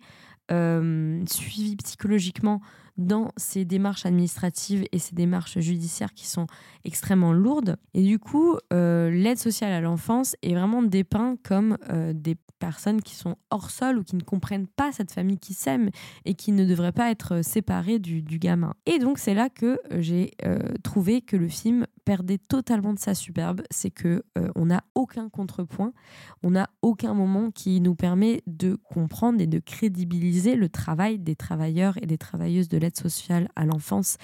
euh, suivis psychologiquement dans ces démarches administratives et ces démarches judiciaires qui sont extrêmement lourdes. Et du coup, euh, l'aide sociale à l'enfance est vraiment dépeint comme euh, des personnes qui sont hors sol ou qui ne comprennent pas cette famille qui s'aime et qui ne devraient pas être séparées du, gamin. Et donc c'est là que j'ai euh, trouvé que le film perdait totalement de sa superbe, c'est que on n'a aucun contrepoint, on n'a aucun moment qui nous permet de comprendre et de crédibiliser le travail des travailleurs et des travailleuses de l'aide sociale à l'enfance,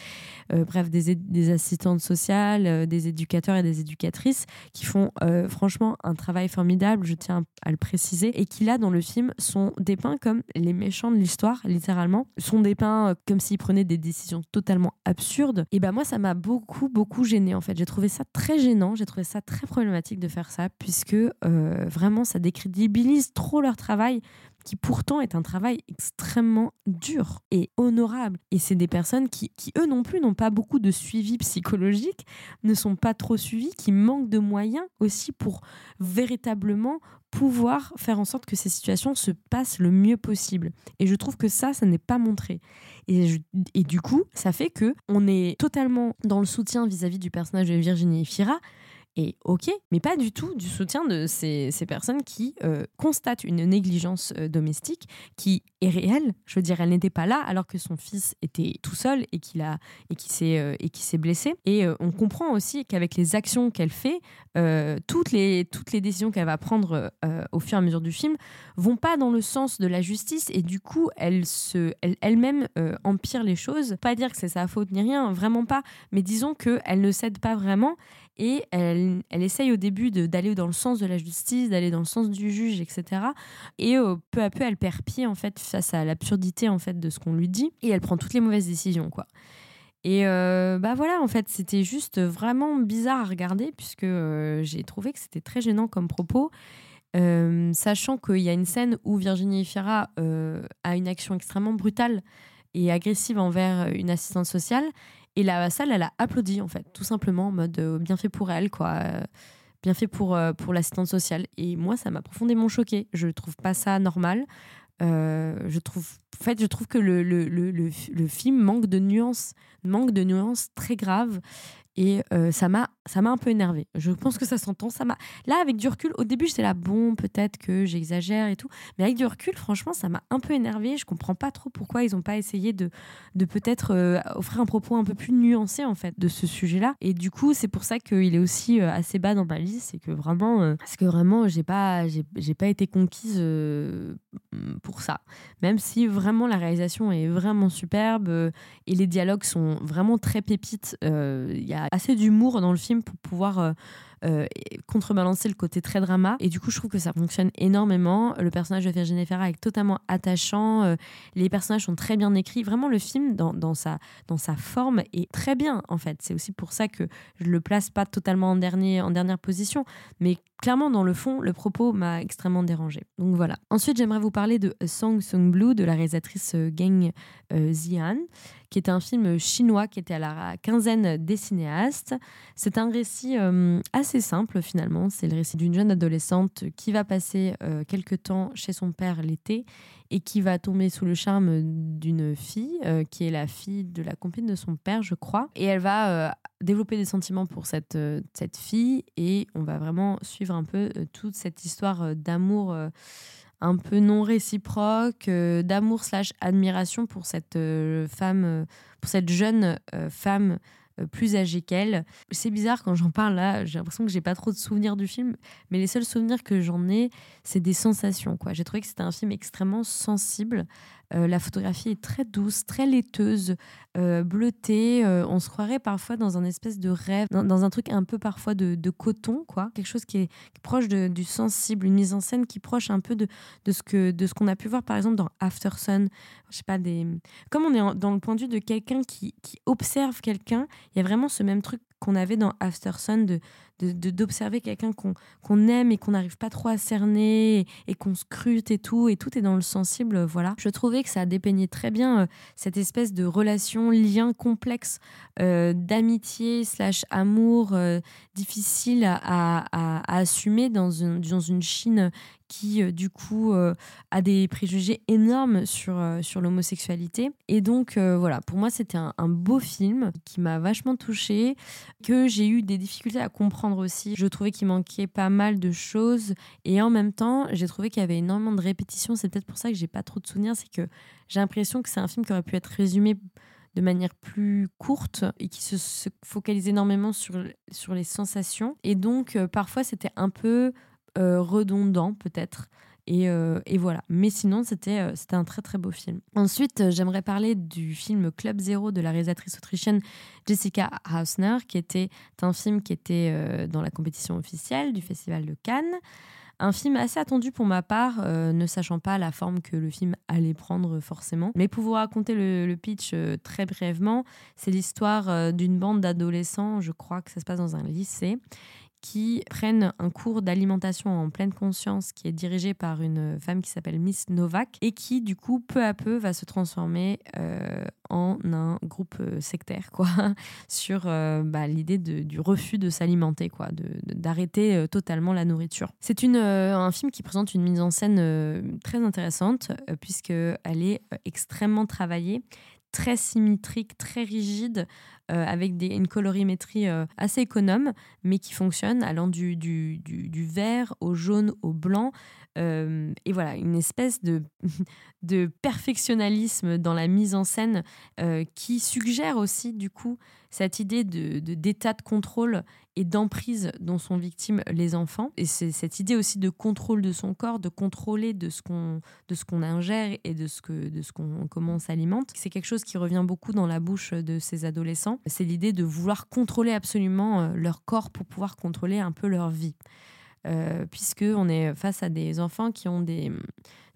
euh, bref, des, des, assistantes sociales, euh, des éducateurs et des éducatrices qui font euh, franchement un travail formidable, je tiens à le préciser, et qui là, dans le film, sont dépeints comme les méchants de l'histoire, littéralement, sont dépeints comme s'ils prenaient des décisions totalement absurdes. Et ben moi, ça m'a beaucoup, beaucoup gêné en fait. J'ai trouvé ça très gênant, j'ai trouvé ça très problématique de faire ça, puisque vraiment, ça décrédibilise trop leur travail qui pourtant est un travail extrêmement dur et honorable. Et c'est des personnes qui, qui eux non plus, n'ont pas beaucoup de suivi psychologique, ne sont pas trop suivis, qui manquent de moyens aussi pour véritablement pouvoir faire en sorte que ces situations se passent le mieux possible. Et je trouve que ça, ça n'est pas montré. Et, du coup, ça fait que on est totalement dans le soutien vis-à-vis du personnage de Virginie Fira, et ok, mais pas du tout du soutien de ces, personnes qui euh, constatent une négligence euh, domestique, qui est réelle. Je veux dire, elle n'était pas là alors que son fils était tout seul et qu'il a et qui s'est euh, et qui s'est blessé. Et euh, on comprend aussi qu'avec les actions qu'elle fait, euh, toutes les toutes les décisions qu'elle va prendre au fur et à mesure du film vont pas dans le sens de la justice et du coup, elle se elle, elle-même empire les choses. Pas dire que c'est sa faute ni rien, vraiment pas. Mais disons que elle ne cède pas vraiment et elle, elle essaye au début d'aller dans le sens de la justice, d'aller dans le sens du juge, etc. Et peu à peu, elle perd pied en fait face à l'absurdité en fait de ce qu'on lui dit et elle prend toutes les mauvaises décisions quoi. Et euh, bah voilà, en fait, c'était juste vraiment bizarre à regarder puisque euh, j'ai trouvé que c'était très gênant comme propos. sachant qu'il y a une scène où Virginie Efira a une action extrêmement brutale et agressive envers une assistante sociale et la salle, elle a applaudi, en fait, tout simplement, en mode euh, bien fait pour elle, quoi. Euh, bien fait pour, euh, pour l'assistante sociale. Et moi, ça m'a profondément choqué. Je trouve pas ça normal. Je trouve, en fait, je trouve que le, le, le, le, film manque de nuances, manque de nuances très graves. Et euh, ça m'a un peu énervé. Je pense que ça s'entend. Ça m'a là avec du recul. Au début, j'étais là bon, peut-être que j'exagère et tout. Mais avec du recul, franchement, ça m'a un peu énervé. Je comprends pas trop pourquoi ils ont pas essayé de de peut-être euh, offrir un propos un peu plus nuancé en fait de ce sujet-là. Et du coup, c'est pour ça qu'il est aussi euh, assez bas dans ma liste. C'est que vraiment, parce que vraiment, j'ai pas j'ai pas été conquise pour ça. Même si vraiment la réalisation est vraiment superbe et les dialogues sont vraiment très pépites. Il y a assez d'humour dans le film pour pouvoir euh, euh, contrebalancer le côté très drama. Et du coup, je trouve que ça fonctionne énormément. Le personnage de Virginie Ferra est totalement attachant. Euh, les personnages sont très bien écrits. Vraiment, le film, dans, sa, dans sa forme, est très bien, en fait. C'est aussi pour ça que je le place pas totalement en, dernier, en dernière position. Mais clairement, dans le fond, le propos m'a extrêmement dérangé. Donc voilà. Ensuite, j'aimerais vous parler de Song Song Blue de la réalisatrice Geng Zian qui est un film chinois qui était à la quinzaine des cinéastes. C'est un récit euh, assez simple finalement. C'est le récit d'une jeune adolescente qui va passer euh, quelques temps chez son père l'été et qui va tomber sous le charme d'une fille euh, qui est la fille de la copine de son père, je crois. Et elle va développer des sentiments pour cette, cette fille et on va vraiment suivre un peu toute cette histoire d'amour un peu non réciproque, euh, d'amour slash admiration pour cette euh, femme, euh, pour cette jeune femme plus âgée qu'elle. C'est bizarre quand j'en parle là, j'ai l'impression que j'ai pas trop de souvenirs du film, mais les seuls souvenirs que j'en ai, c'est des sensations. Quoi. J'ai trouvé que c'était un film extrêmement sensible euh, la photographie est très douce, très laiteuse, euh, bleutée. Euh, on se croirait parfois dans un espèce de rêve, dans, un truc un peu parfois de, coton, quoi. Quelque chose qui est, proche du sensible, une mise en scène qui est proche un peu de, de ce que de ce qu'on a pu voir par exemple dans After Sun. Je sais pas des. Comme on est dans le point de vue de quelqu'un qui, qui observe quelqu'un, il y a vraiment ce même truc qu'on avait dans After Sun de d'observer quelqu'un qu'on aime et qu'on n'arrive pas trop à cerner et, qu'on scrute et tout, et tout est dans le sensible, voilà. Je trouvais que ça dépeignait très bien euh, cette espèce de relation, lien complexe euh, d'amitié slash amour euh, difficile à, à, assumer dans une, dans une Chine qui euh, du coup euh, a des préjugés énormes sur, euh, sur l'homosexualité. Et donc voilà, pour moi c'était un, beau film qui m'a vachement touchée, que j'ai eu des difficultés à comprendre aussi. Je trouvais qu'il manquait pas mal de choses et en même temps j'ai trouvé qu'il y avait énormément de répétitions. C'est peut-être pour ça que j'ai pas trop de souvenirs, c'est que j'ai l'impression que c'est un film qui aurait pu être résumé de manière plus courte et qui se, focalise énormément sur, sur les sensations. Et donc, parfois, c'était un peu redondant peut-être. Et, euh, et, voilà. Mais sinon, c'était euh, c'était un très très beau film. Ensuite, j'aimerais parler du film Club Zero de la réalisatrice autrichienne Jessica Hausner, qui était un film qui était dans la compétition officielle du Festival de Cannes. Un film assez attendu pour ma part, ne sachant pas la forme que le film allait prendre forcément. Mais pour vous raconter le pitch très brièvement, c'est l'histoire d'une bande d'adolescents, je crois que ça se passe dans un lycée, qui prennent un cours d'alimentation en pleine conscience qui est dirigé par une femme qui s'appelle Miss Novak et qui du coup peu à peu va se transformer euh, en un groupe euh, sectaire quoi sur euh, bah, l'idée du refus de s'alimenter quoi d'arrêter totalement la nourriture. C'est une un film qui présente une mise en scène très intéressante puisque elle est extrêmement travaillée très symétrique, très rigide, euh, avec des, une colorimétrie euh, assez économe, mais qui fonctionne, allant du, du, du, vert au jaune au blanc. Euh, et voilà, une espèce de, de perfectionnalisme dans la mise en scène qui suggère aussi, du coup, cette idée de, d'état de, contrôle et d'emprise dont sont victimes les enfants. Et c'est cette idée aussi de contrôle de son corps, de contrôler de ce qu'on, de ce qu'on ingère et de, ce que, de ce qu'on, comment on s'alimente. C'est quelque chose qui revient beaucoup dans la bouche de ces adolescents. C'est l'idée de vouloir contrôler absolument euh, leur corps pour pouvoir contrôler un peu leur vie. Euh, puisque on est face à des enfants qui ont des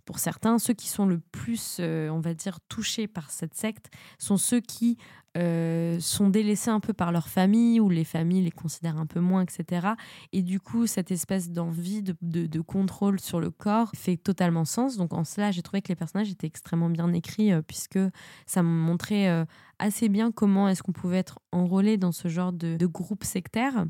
pour certains, ceux qui sont le plus, euh, on va dire, touchés par cette secte sont ceux qui euh, sont délaissés un peu par leur famille ou les familles les considèrent un peu moins, etc. Et du coup, cette espèce d'envie de, de, contrôle sur le corps fait totalement sens. Donc en cela, j'ai trouvé que les personnages étaient extrêmement bien écrits euh, puisque ça me montrait euh, assez bien comment est-ce qu'on pouvait être enrôlé dans ce genre de, de groupe sectaire,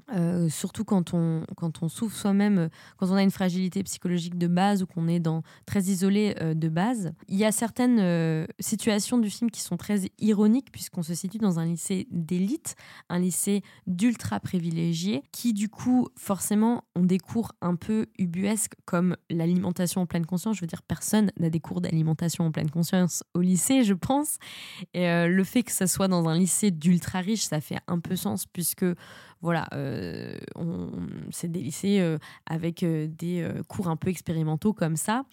surtout quand on, quand on souffre soi-même, quand on a une fragilité psychologique de base ou qu'on est dans, très isolé de base. Il y a certaines situations du film qui sont très ironiques puisqu'on se situe dans un lycée d'élite, un lycée d'ultra privilégiés, qui du coup, forcément, ont des cours un peu ubuesques comme l'alimentation en pleine conscience. Je veux dire, personne n'a des cours d'alimentation en pleine conscience au lycée, je pense. Et euh, le fait que soit dans un lycée d'ultra riche, ça fait un peu sens puisque voilà, euh, c'est des lycées euh, avec des cours un peu expérimentaux comme ça,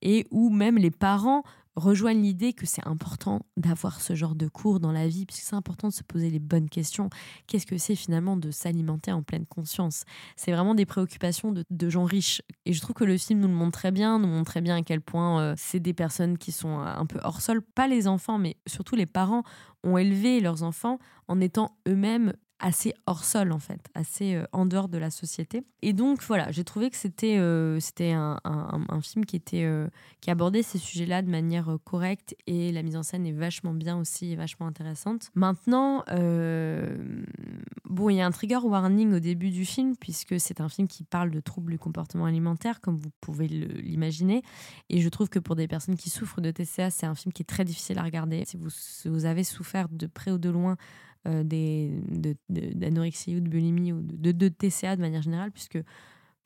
et où même les parents rejoignent l'idée que c'est important d'avoir ce genre de cours dans la vie, puisque c'est important de se poser les bonnes questions. Qu'est-ce que c'est finalement de s'alimenter en pleine conscience? C'est vraiment des préoccupations de, gens riches. Et je trouve que le film nous le montre très bien, nous montre très bien à quel point euh, c'est des personnes qui sont un peu hors sol, pas les enfants, mais surtout les parents ont élevé leurs enfants en étant eux-mêmes assez hors sol en fait, assez euh, en dehors de la société. Et donc voilà, j'ai trouvé que c'était euh, c'était un, film qui était euh, qui abordait ces sujets-là de manière correcte et la mise en scène est vachement bien aussi, vachement intéressante. Maintenant, bon, il y a un trigger warning au début du film puisque c'est un film qui parle de troubles du comportement alimentaire, comme vous pouvez l'imaginer. Et je trouve que pour des personnes qui souffrent de TCA, c'est un film qui est très difficile à regarder. Si vous avez souffert de près ou de loin euh, d'anorexie ou de bulimie ou de, de, TCA de manière générale, puisque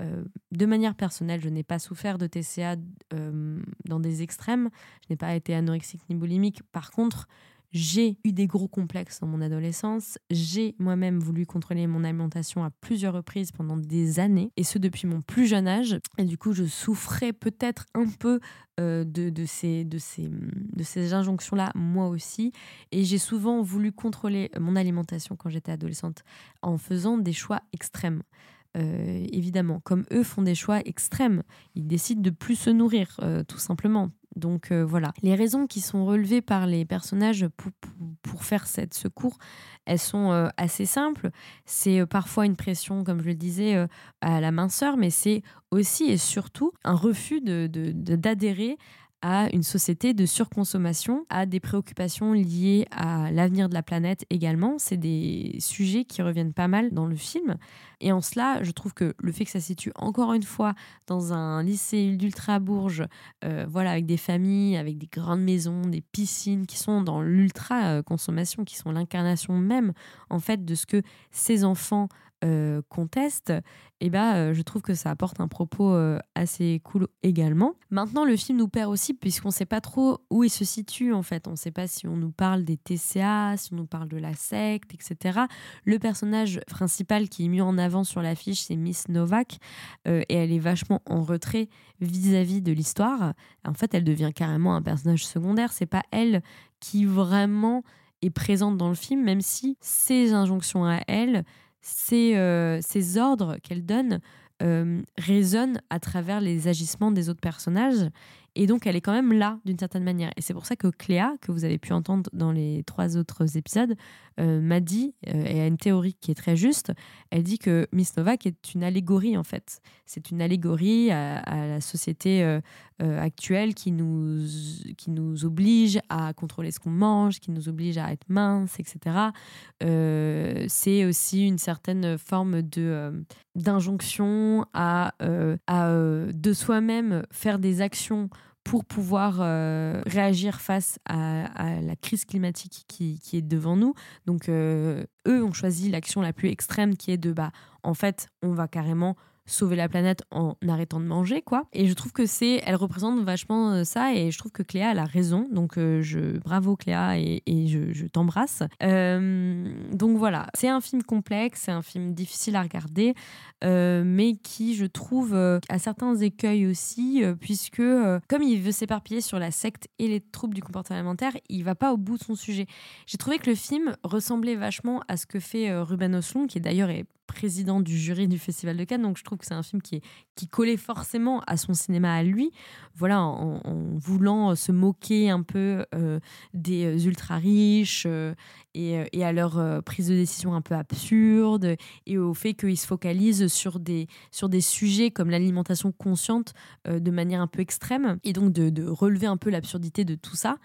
euh, de manière personnelle, je n'ai pas souffert de TCA euh, dans des extrêmes. Je n'ai pas été anorexique ni boulimique. Par contre, j'ai eu des gros complexes dans mon adolescence. J'ai moi-même voulu contrôler mon alimentation à plusieurs reprises pendant des années, et ce depuis mon plus jeune âge. Et du coup, je souffrais peut-être un peu euh, de, ces, de, ces, de ces injonctions-là, moi aussi. Et j'ai souvent voulu contrôler mon alimentation quand j'étais adolescente en faisant des choix extrêmes. Euh, évidemment, comme eux font des choix extrêmes, ils décident de plus se nourrir, euh, tout simplement. Donc euh, voilà, les raisons qui sont relevées par les personnages pour, pour, faire cette secours, elles sont euh, assez simples. C'est euh, parfois une pression, comme je le disais, à la minceur, mais c'est aussi et surtout un refus d'adhérer de, à une société de surconsommation, à des préoccupations liées à l'avenir de la planète également. C'est des sujets qui reviennent pas mal dans le film. Et en cela, je trouve que le fait que ça se situe encore une fois dans un lycée d'ultra-bourge, euh, voilà, avec des familles, avec des grandes maisons, des piscines qui sont dans l'ultra-consommation, qui sont l'incarnation même, en fait, de ce que ces enfants euh, conteste, eh ben, euh, je trouve que ça apporte un propos euh, assez cool également. Maintenant, le film nous perd aussi puisqu'on ne sait pas trop où il se situe en fait. On ne sait pas si on nous parle des TCA, si on nous parle de la secte, etc. Le personnage principal qui est mis en avant sur l'affiche, c'est Miss Novak, et elle est vachement en retrait vis-à-vis de l'histoire. En fait, elle devient carrément un personnage secondaire. C'est pas elle qui vraiment est présente dans le film, même si ses injonctions à elle ces, euh, ces ordres qu'elle donne euh, résonnent à travers les agissements des autres personnages. Et donc, elle est quand même là, d'une certaine manière. Et c'est pour ça que Cléa, que vous avez pu entendre dans les trois autres épisodes, euh, m'a dit, et a une théorie qui est très juste, elle dit que Miss Novak est une allégorie, en fait. C'est une allégorie à, la société actuelle qui nous, qui nous oblige à contrôler ce qu'on mange, qui nous oblige à être mince, etc. c'est aussi une certaine forme de d'injonction à, à de soi-même faire des actions pour pouvoir euh, réagir face à, la crise climatique qui, est devant nous. Donc, eux ont choisi l'action la plus extrême qui est de, bah, en fait, on va carrément sauver la planète en arrêtant de manger, quoi. Et je trouve que c'est, elle représente vachement euh, ça, et je trouve que Cléa, elle a raison. Donc, euh, je, bravo Cléa, et, je, t'embrasse. Euh, donc voilà, c'est un film complexe, c'est un film difficile à regarder, mais qui, je trouve, a certains écueils aussi, puisque comme il veut s'éparpiller sur la secte et les troubles du comportement alimentaire, il va pas au bout de son sujet. J'ai trouvé que le film ressemblait vachement à ce que fait Ruben Oslund, qui d'ailleurs est président du jury du Festival de Cannes. Donc je trouve que c'est un film qui, qui collait forcément à son cinéma à lui. Voilà, en, voulant se moquer un peu euh, des ultra riches euh, et, et, à leur euh, prise de décision un peu absurde et au fait qu'ils se focalisent sur des, sur des sujets comme l'alimentation consciente de manière un peu extrême et donc de, de relever un peu l'absurdité de tout ça.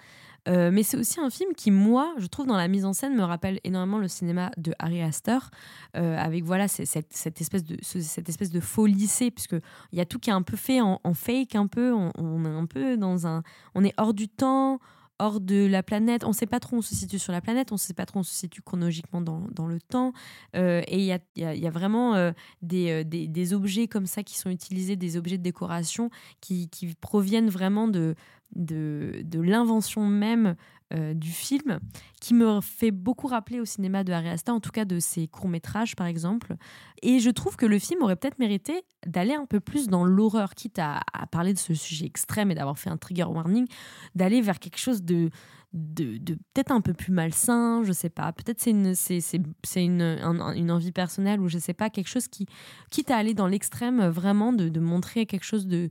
Euh, mais c'est aussi un film qui, moi, je trouve dans la mise en scène, me rappelle énormément le cinéma de Harry Astor, euh, avec voilà cette, espèce de cette espèce de faux lycée, puisque il y a tout qui est un peu fait en, fake, un peu, on, est un peu dans un, on est hors du temps, hors de la planète. On ne sait pas trop où on se situe sur la planète, on ne sait pas trop où on se situe chronologiquement dans, dans le temps. Euh, et il y a, y a, vraiment des, des, des, objets comme ça qui sont utilisés, des objets de décoration qui, qui proviennent vraiment de, de, de l'invention même euh, du film, qui me fait beaucoup rappeler au cinéma de Harry en tout cas de ses courts-métrages par exemple. Et je trouve que le film aurait peut-être mérité d'aller un peu plus dans l'horreur, quitte à, parler de ce sujet extrême et d'avoir fait un trigger warning, d'aller vers quelque chose de, de, peut-être un peu plus malsain, je sais pas. Peut-être c'est une envie personnelle ou je sais pas, quelque chose qui, quitte à aller dans l'extrême, vraiment de, de montrer quelque chose de,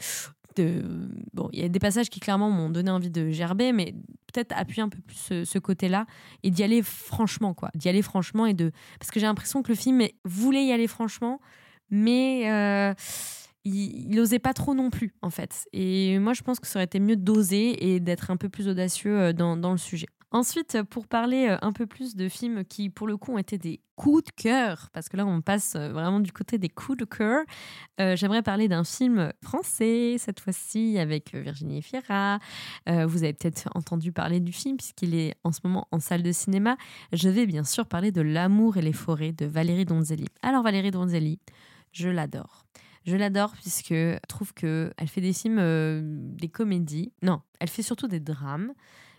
Bon, il y a des passages qui clairement m'ont donné envie de gerber, mais peut-être appuyer un peu plus ce, côté-là et d'y aller franchement, quoi. D'y aller franchement et de. Parce que j'ai l'impression que le film voulait y aller franchement, mais. Euh, il n'osait pas trop non plus, en fait. Et moi, je pense que ça aurait été mieux d'oser et d'être un peu plus audacieux euh, dans le sujet. Ensuite, pour parler euh, un peu plus de films qui, pour le coup, ont été des coups de cœur, parce que là, on passe euh, vraiment du côté des coups de cœur, euh, j'aimerais parler d'un film français, cette fois-ci, avec Virginie Fira. vous avez peut-être entendu parler du film, puisqu'il est en ce moment en salle de cinéma. Je vais bien sûr parler de L'amour et les forêts de Valérie Donzelli. Alors, Valérie Donzelli, je l'adore. Je l'adore puisque je trouve qu'elle fait des films, des comédies. Non, elle fait surtout des drames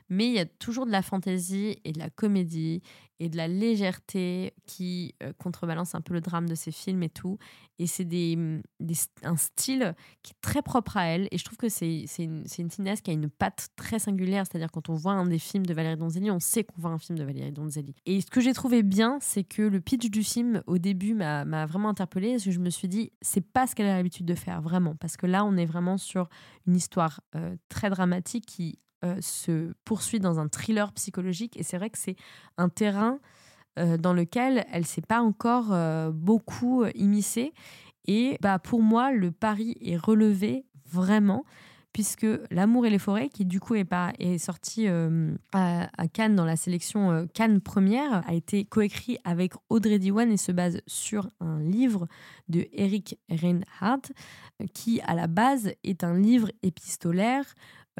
mais il y a toujours de la fantaisie et de la comédie et de la légèreté qui euh, contrebalance un peu le drame de ces films et tout. Et c'est des, un style qui est très propre à elle. Et je trouve que c'est une, une cinéaste qui a une patte très singulière. C'est-à-dire, quand on voit un des films de Valérie Donzelli, on sait qu'on voit un film de Valérie Donzelli. Et ce que j'ai trouvé bien, c'est que le pitch du film, au début, m'a vraiment interpellée. Parce que je me suis dit, c'est pas ce qu'elle a l'habitude de faire, vraiment. Parce que là, on est vraiment sur une histoire euh, très dramatique qui euh, se poursuit dans un thriller psychologique. Et c'est vrai que c'est un terrain euh, dans lequel elle s'est pas encore euh, beaucoup immiscée. Et bah, pour moi, le pari est relevé vraiment puisque L'amour et les forêts, qui du coup est, pas, est sorti à, Cannes dans la sélection Cannes première, a été coécrit avec Audrey Diwan et se base sur un livre de Eric Reinhardt, qui à la base est un livre épistolaire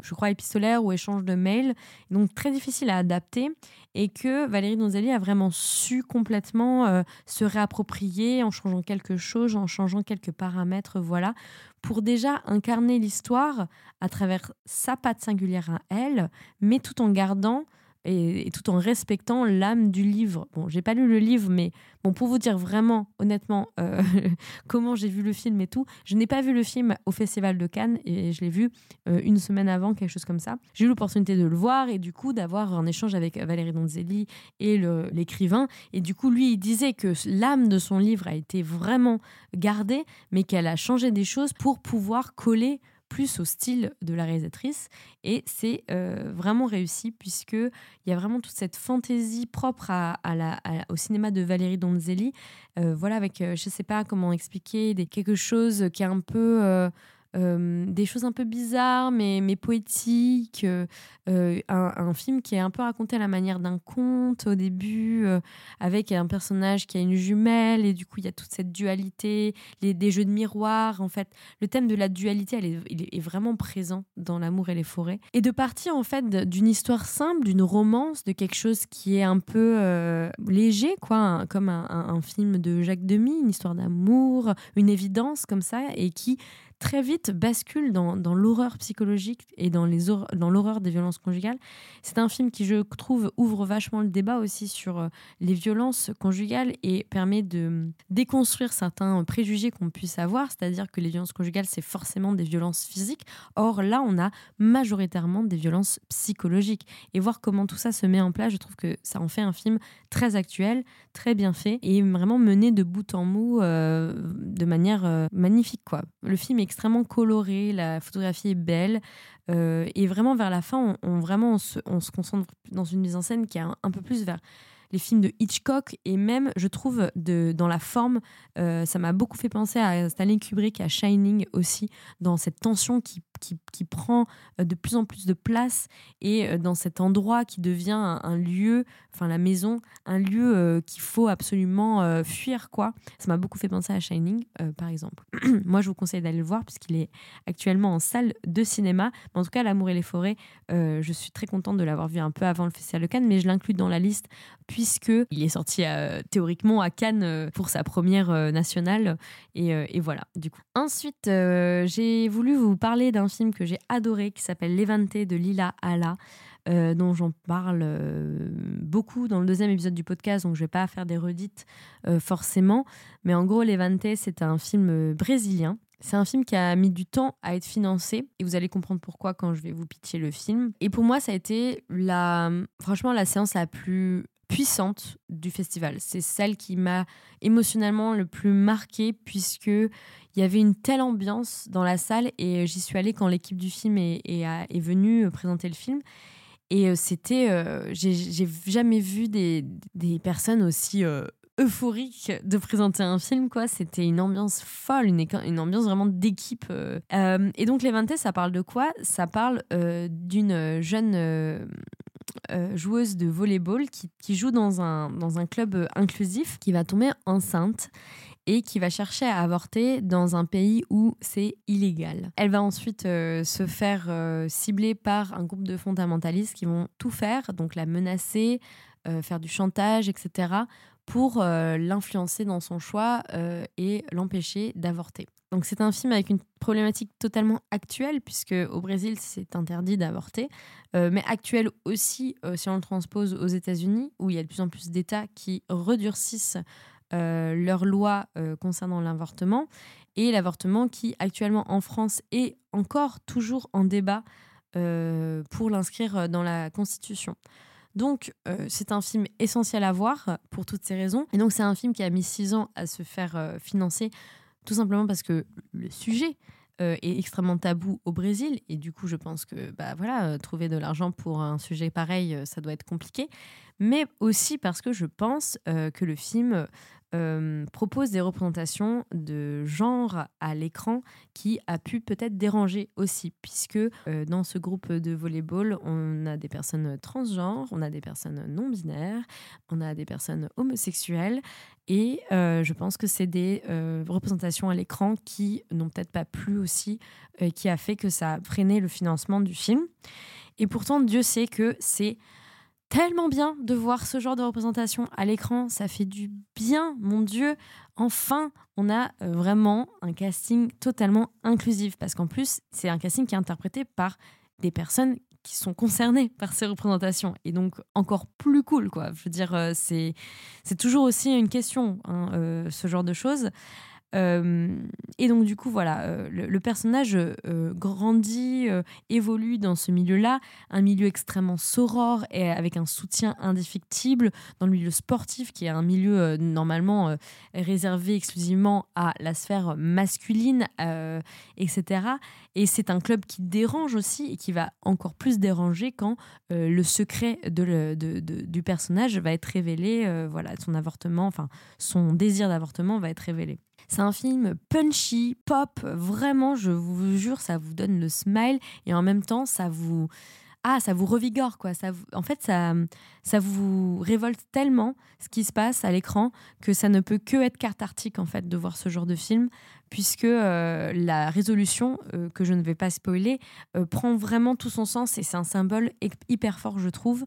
je crois, épistolaire ou échange de mails, donc très difficile à adapter, et que Valérie Donzelli a vraiment su complètement euh, se réapproprier en changeant quelque chose, en changeant quelques paramètres, voilà, pour déjà incarner l'histoire à travers sa patte singulière à elle, mais tout en gardant et, tout en respectant l'âme du livre. Bon, j'ai pas lu le livre, mais bon, pour vous dire vraiment, honnêtement, euh, comment j'ai vu le film et tout, je n'ai pas vu le film au Festival de Cannes et je l'ai vu euh, une semaine avant, quelque chose comme ça. J'ai eu l'opportunité de le voir et du coup d'avoir un échange avec Valérie Donzelli et l'écrivain. Et du coup, lui, il disait que l'âme de son livre a été vraiment gardée, mais qu'elle a changé des choses pour pouvoir coller plus au style de la réalisatrice. Et c'est euh, vraiment réussi puisqu'il y a vraiment toute cette fantaisie propre à, la, au cinéma de Valérie Donzelli. Euh, voilà, avec, euh, je ne sais pas comment expliquer, des, quelque chose qui est un peu euh, des choses un peu bizarres, mais, mais poétiques. Euh, euh, un, film qui est un peu raconté à la manière d'un conte au début, avec un personnage qui a une jumelle, et du coup, il y a toute cette dualité, les, des jeux de miroir. En fait, le thème de la dualité, elle est, il est vraiment présent dans L'amour et les forêts. Et de partir, en fait, d'une histoire simple, d'une romance, de quelque chose qui est un peu léger, quoi, comme un, un film de Jacques Demy, une histoire d'amour, une évidence comme ça, et qui très vite bascule dans, l'horreur psychologique et dans, les dans l'horreur des violences conjugales. C'est un film qui, je trouve, ouvre vachement le débat aussi sur euh, les violences conjugales et permet de déconstruire certains préjugés qu'on puisse avoir, c'est-à-dire que les violences conjugales, c'est forcément des violences physiques. Or, là, on a majoritairement des violences psychologiques. Et voir comment tout ça se met en place, je trouve que ça en fait un film très actuel, très bien fait et vraiment mené de bout en bout euh, de manière euh, magnifique. Quoi. Le film est extrêmement coloré, la photographie est belle. Euh, et vraiment, vers la fin, on, vraiment, on se, on se, concentre dans une mise en scène qui est un peu plus vers les films de Hitchcock et même, je trouve, de, dans la forme, euh, ça m'a beaucoup fait penser à Stanley Kubrick, à Shining aussi, dans cette tension qui, qui, qui prend euh, de plus en plus de place et euh, dans cet endroit qui devient un, lieu, enfin la maison, un lieu qu'il faut absolument fuir, quoi. Ça m'a beaucoup fait penser à Shining, par exemple. Moi, je vous conseille d'aller le voir puisqu'il est actuellement en salle de cinéma. en tout cas, L'amour et les forêts, je suis très contente de l'avoir vu un peu avant le Festival de Cannes, mais je l'inclus dans la liste puisque il est sorti euh, théoriquement à Cannes euh, pour sa première euh, nationale. Et, voilà, du coup. Ensuite, j'ai voulu vous parler d'un film que j'ai adoré qui s'appelle Levante de Lila Ala. dont j'en parle beaucoup dans le deuxième épisode du podcast, donc je vais pas faire des redites forcément. Mais en gros, Levante, c'est un film brésilien. C'est un film qui a mis du temps à être financé et vous allez comprendre pourquoi quand je vais vous pitcher le film. Et pour moi, ça a été la, franchement, la séance la plus puissante du festival. C'est celle qui m'a émotionnellement le plus marquée puisque il y avait une telle ambiance dans la salle et j'y suis allée quand l'équipe du film est, est, venue présenter le film. Et euh, c'était, euh, j'ai jamais vu des, des personnes aussi euh, euphoriques de présenter un film quoi c'était une ambiance folle une, une ambiance vraiment d'équipe et donc les 20 ça parle de quoi? Ça parle d'une jeune euh, joueuse de volleyball qui, qui, joue dans un, dans un club euh, inclusif, qui va tomber enceinte et qui va chercher à avorter dans un pays où c'est illégal. Elle va ensuite euh, se faire cibler par un groupe de fondamentalistes qui vont tout faire, donc la menacer, faire du chantage, etc., pour l'influencer dans son choix et l'empêcher d'avorter. C'est un film avec une problématique totalement actuelle, puisque au Brésil, c'est interdit d'avorter, euh, mais actuelle aussi euh, si on le transpose aux États-Unis, où il y a de plus en plus d'États qui redurcissent euh, leurs lois concernant l'avortement, et l'avortement qui actuellement en France est encore toujours en débat pour l'inscrire dans la Constitution. Donc, c'est un film essentiel à voir pour toutes ces raisons. Et c'est un film qui a mis six ans à se faire financer tout simplement parce que le sujet euh, est extrêmement tabou au Brésil et du coup je pense que bah voilà euh, trouver de l'argent pour un sujet pareil euh, ça doit être compliqué. Mais aussi parce que je pense que le film euh, propose des représentations de genre à l'écran qui a pu peut-être déranger aussi, puisque euh, dans ce groupe de volleyball, on a des personnes transgenres, on a des personnes non binaires, on a des personnes homosexuelles, et euh, je pense que c'est des représentations à l'écran qui n'ont peut-être pas plu aussi, qui a fait que ça a freiné le financement du film. Et pourtant, Dieu sait que c'est tellement bien de voir ce genre de représentation à l'écran. Ça fait du bien, mon Dieu. Enfin, on a euh, vraiment un casting totalement inclusif. Parce qu'en plus, c'est un casting qui est interprété par des personnes qui sont concernées par ces représentations. Et donc, encore plus cool, quoi. Je veux dire, euh, c'est toujours aussi une question, hein, euh, ce genre de choses. Euh, et donc, du coup, voilà, euh, le, personnage euh, grandit, évolue dans ce milieu-là, un milieu extrêmement sorore et avec un soutien indéfectible dans le milieu sportif, qui est un milieu normalement réservé exclusivement à la sphère masculine, etc. Et c'est un club qui dérange aussi et qui va encore plus déranger quand le secret de du personnage va être révélé, voilà, son avortement, enfin son désir d'avortement va être révélé. C'est un film punchy, pop, vraiment, je vous jure, ça vous donne le smile et en même temps, ça vous ah, ça vous revigore, quoi. Ça, en fait, ça, ça vous révolte tellement ce qui se passe à l'écran que ça ne peut que être cathartique, en fait, de voir ce genre de film, puisque euh, la résolution, euh, que je ne vais pas spoiler, euh, prend vraiment tout son sens et c'est un symbole hyper fort, je trouve.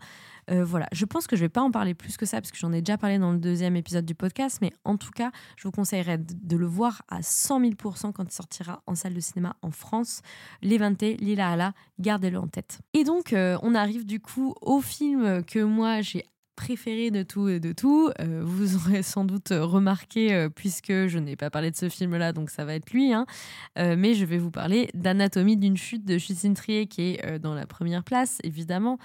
Voilà, je pense que je vais pas en parler plus que ça parce que j'en ai déjà parlé dans le deuxième épisode du podcast, mais en tout cas, je vous conseillerais de, le voir à 100 000% quand il sortira en salle de cinéma en France. Levante, Lila Ala, gardez-le en tête. Et donc, on arrive du coup au film que moi j'ai préféré de tout et de tout. Euh, vous aurez sans doute remarqué, euh, puisque je n'ai pas parlé de ce film-là, donc ça va être lui. Hein. Euh, mais je vais vous parler d'Anatomie d'une chute de Justine Trier, qui est dans la première place, évidemment.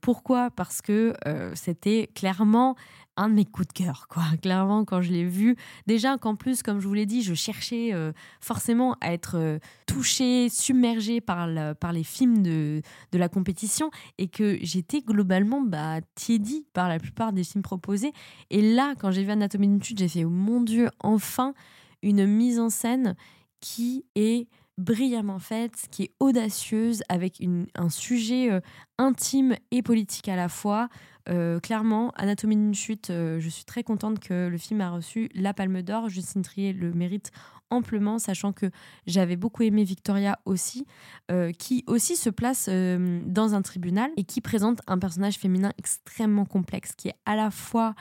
pourquoi? Parce que c'était clairement un de mes coups de cœur, quoi. Clairement, quand je l'ai vu, déjà qu'en plus, comme je vous l'ai dit, je cherchais euh, forcément à être euh, touchée, submergée par, par les films de, de la compétition et que j'étais globalement bah, tiédie par la plupart des films proposés. Et là, quand j'ai vu Anatomie d'une chute, j'ai fait, oh mon Dieu, enfin une mise en scène qui est brillamment faite, qui est audacieuse, avec un sujet euh, intime et politique à la fois. Euh, clairement, Anatomie d'une chute, euh, je suis très contente que le film a reçu la Palme d'Or. Justine Trier le mérite amplement, sachant que j'avais beaucoup aimé Victoria aussi, euh, qui aussi se place dans un tribunal et qui présente un personnage féminin extrêmement complexe, qui est à la fois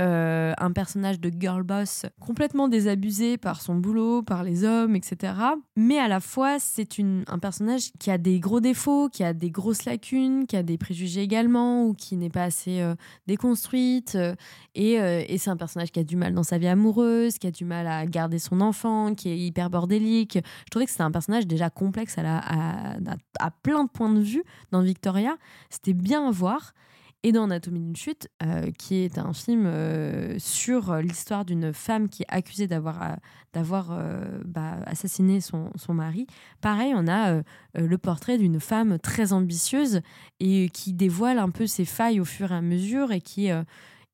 euh, un personnage de girl boss complètement désabusé par son boulot, par les hommes, etc. Mais à la fois, c'est un personnage qui a des gros défauts, qui a des grosses lacunes, qui a des préjugés également, ou qui n'est pas assez euh, déconstruite. Euh, et, c'est un personnage qui a du mal dans sa vie amoureuse, qui a du mal à garder son enfant, qui est hyper bordélique. Je trouvais que c'était un personnage déjà complexe à, à plein de points de vue dans Victoria. C'était bien à voir et dans Anatomie d'une chute, euh, qui est un film euh, sur l'histoire d'une femme qui est accusée d'avoir euh, d'avoir bah, assassiné son, son, mari. Pareil, on a le portrait d'une femme très ambitieuse et qui dévoile un peu ses failles au fur et à mesure et qui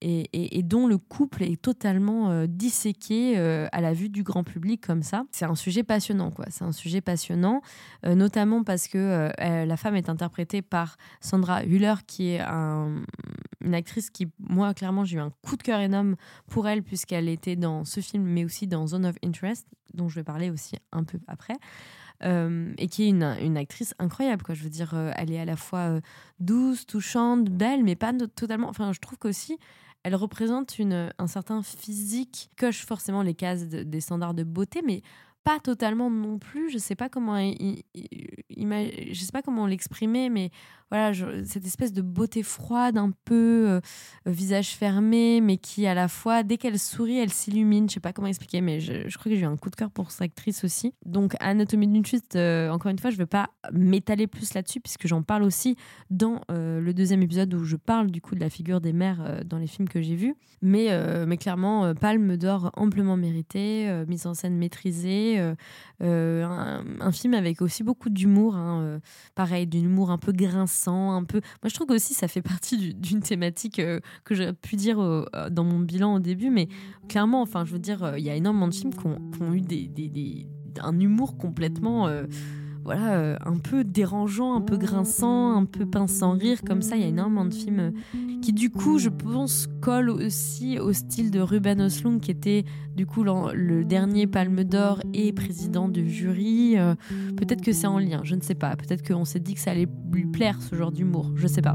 et, dont le couple est totalement euh, disséqué euh, à la vue du grand public comme ça. C'est un sujet passionnant, quoi. C'est un sujet passionnant, euh, notamment parce que la femme est interprétée par Sandra Hüller, qui est une actrice qui, moi, clairement, j'ai eu un coup de cœur énorme pour elle, puisqu'elle était dans ce film, mais aussi dans Zone of Interest, dont je vais parler aussi un peu après. et qui est une, actrice incroyable. Quoi. Je veux dire, elle est à la fois douce, touchante, belle, mais pas totalement. Enfin, je trouve qu'aussi, elle représente une, un certain physique, coche forcément les cases des standards de beauté, mais pas totalement non plus. Je sais pas comment, je sais pas comment l'exprimer, mais voilà, cette espèce de beauté froide, un peu euh, visage fermé, mais qui à la fois, dès qu'elle sourit, elle s'illumine. Je sais pas comment expliquer, mais je, crois que j'ai eu un coup de cœur pour cette actrice aussi. Donc, Anatomie d'une chute, euh, encore une fois, je ne vais pas m'étaler plus là-dessus, puisque j'en parle aussi dans euh, le deuxième épisode où je parle du coup de la figure des mères dans les films que j'ai vus. Mais, mais clairement, Palme d'or amplement mérité, mise en scène maîtrisée, un, film avec aussi beaucoup d'humour, hein, pareil, d'humour un peu Moi, je trouve aussi ça fait partie d'une thématique euh, que j'aurais pu dire euh, dans mon bilan au début, mais clairement, enfin, je veux dire, euh, il y a énormément de films qui ont, eu des, un humour complètement voilà, euh, un peu dérangeant, un peu grinçant, un peu pince sans rire, comme ça. Il y a énormément de films euh, qui, du coup, je pense, collent aussi au style de Ruben Östlund, qui était, du coup, le, dernier Palme d'Or et président du jury. Euh, peut-être que c'est en lien, je ne sais pas. Peut-être qu'on s'est dit que ça allait lui plaire, ce genre d'humour, je sais pas.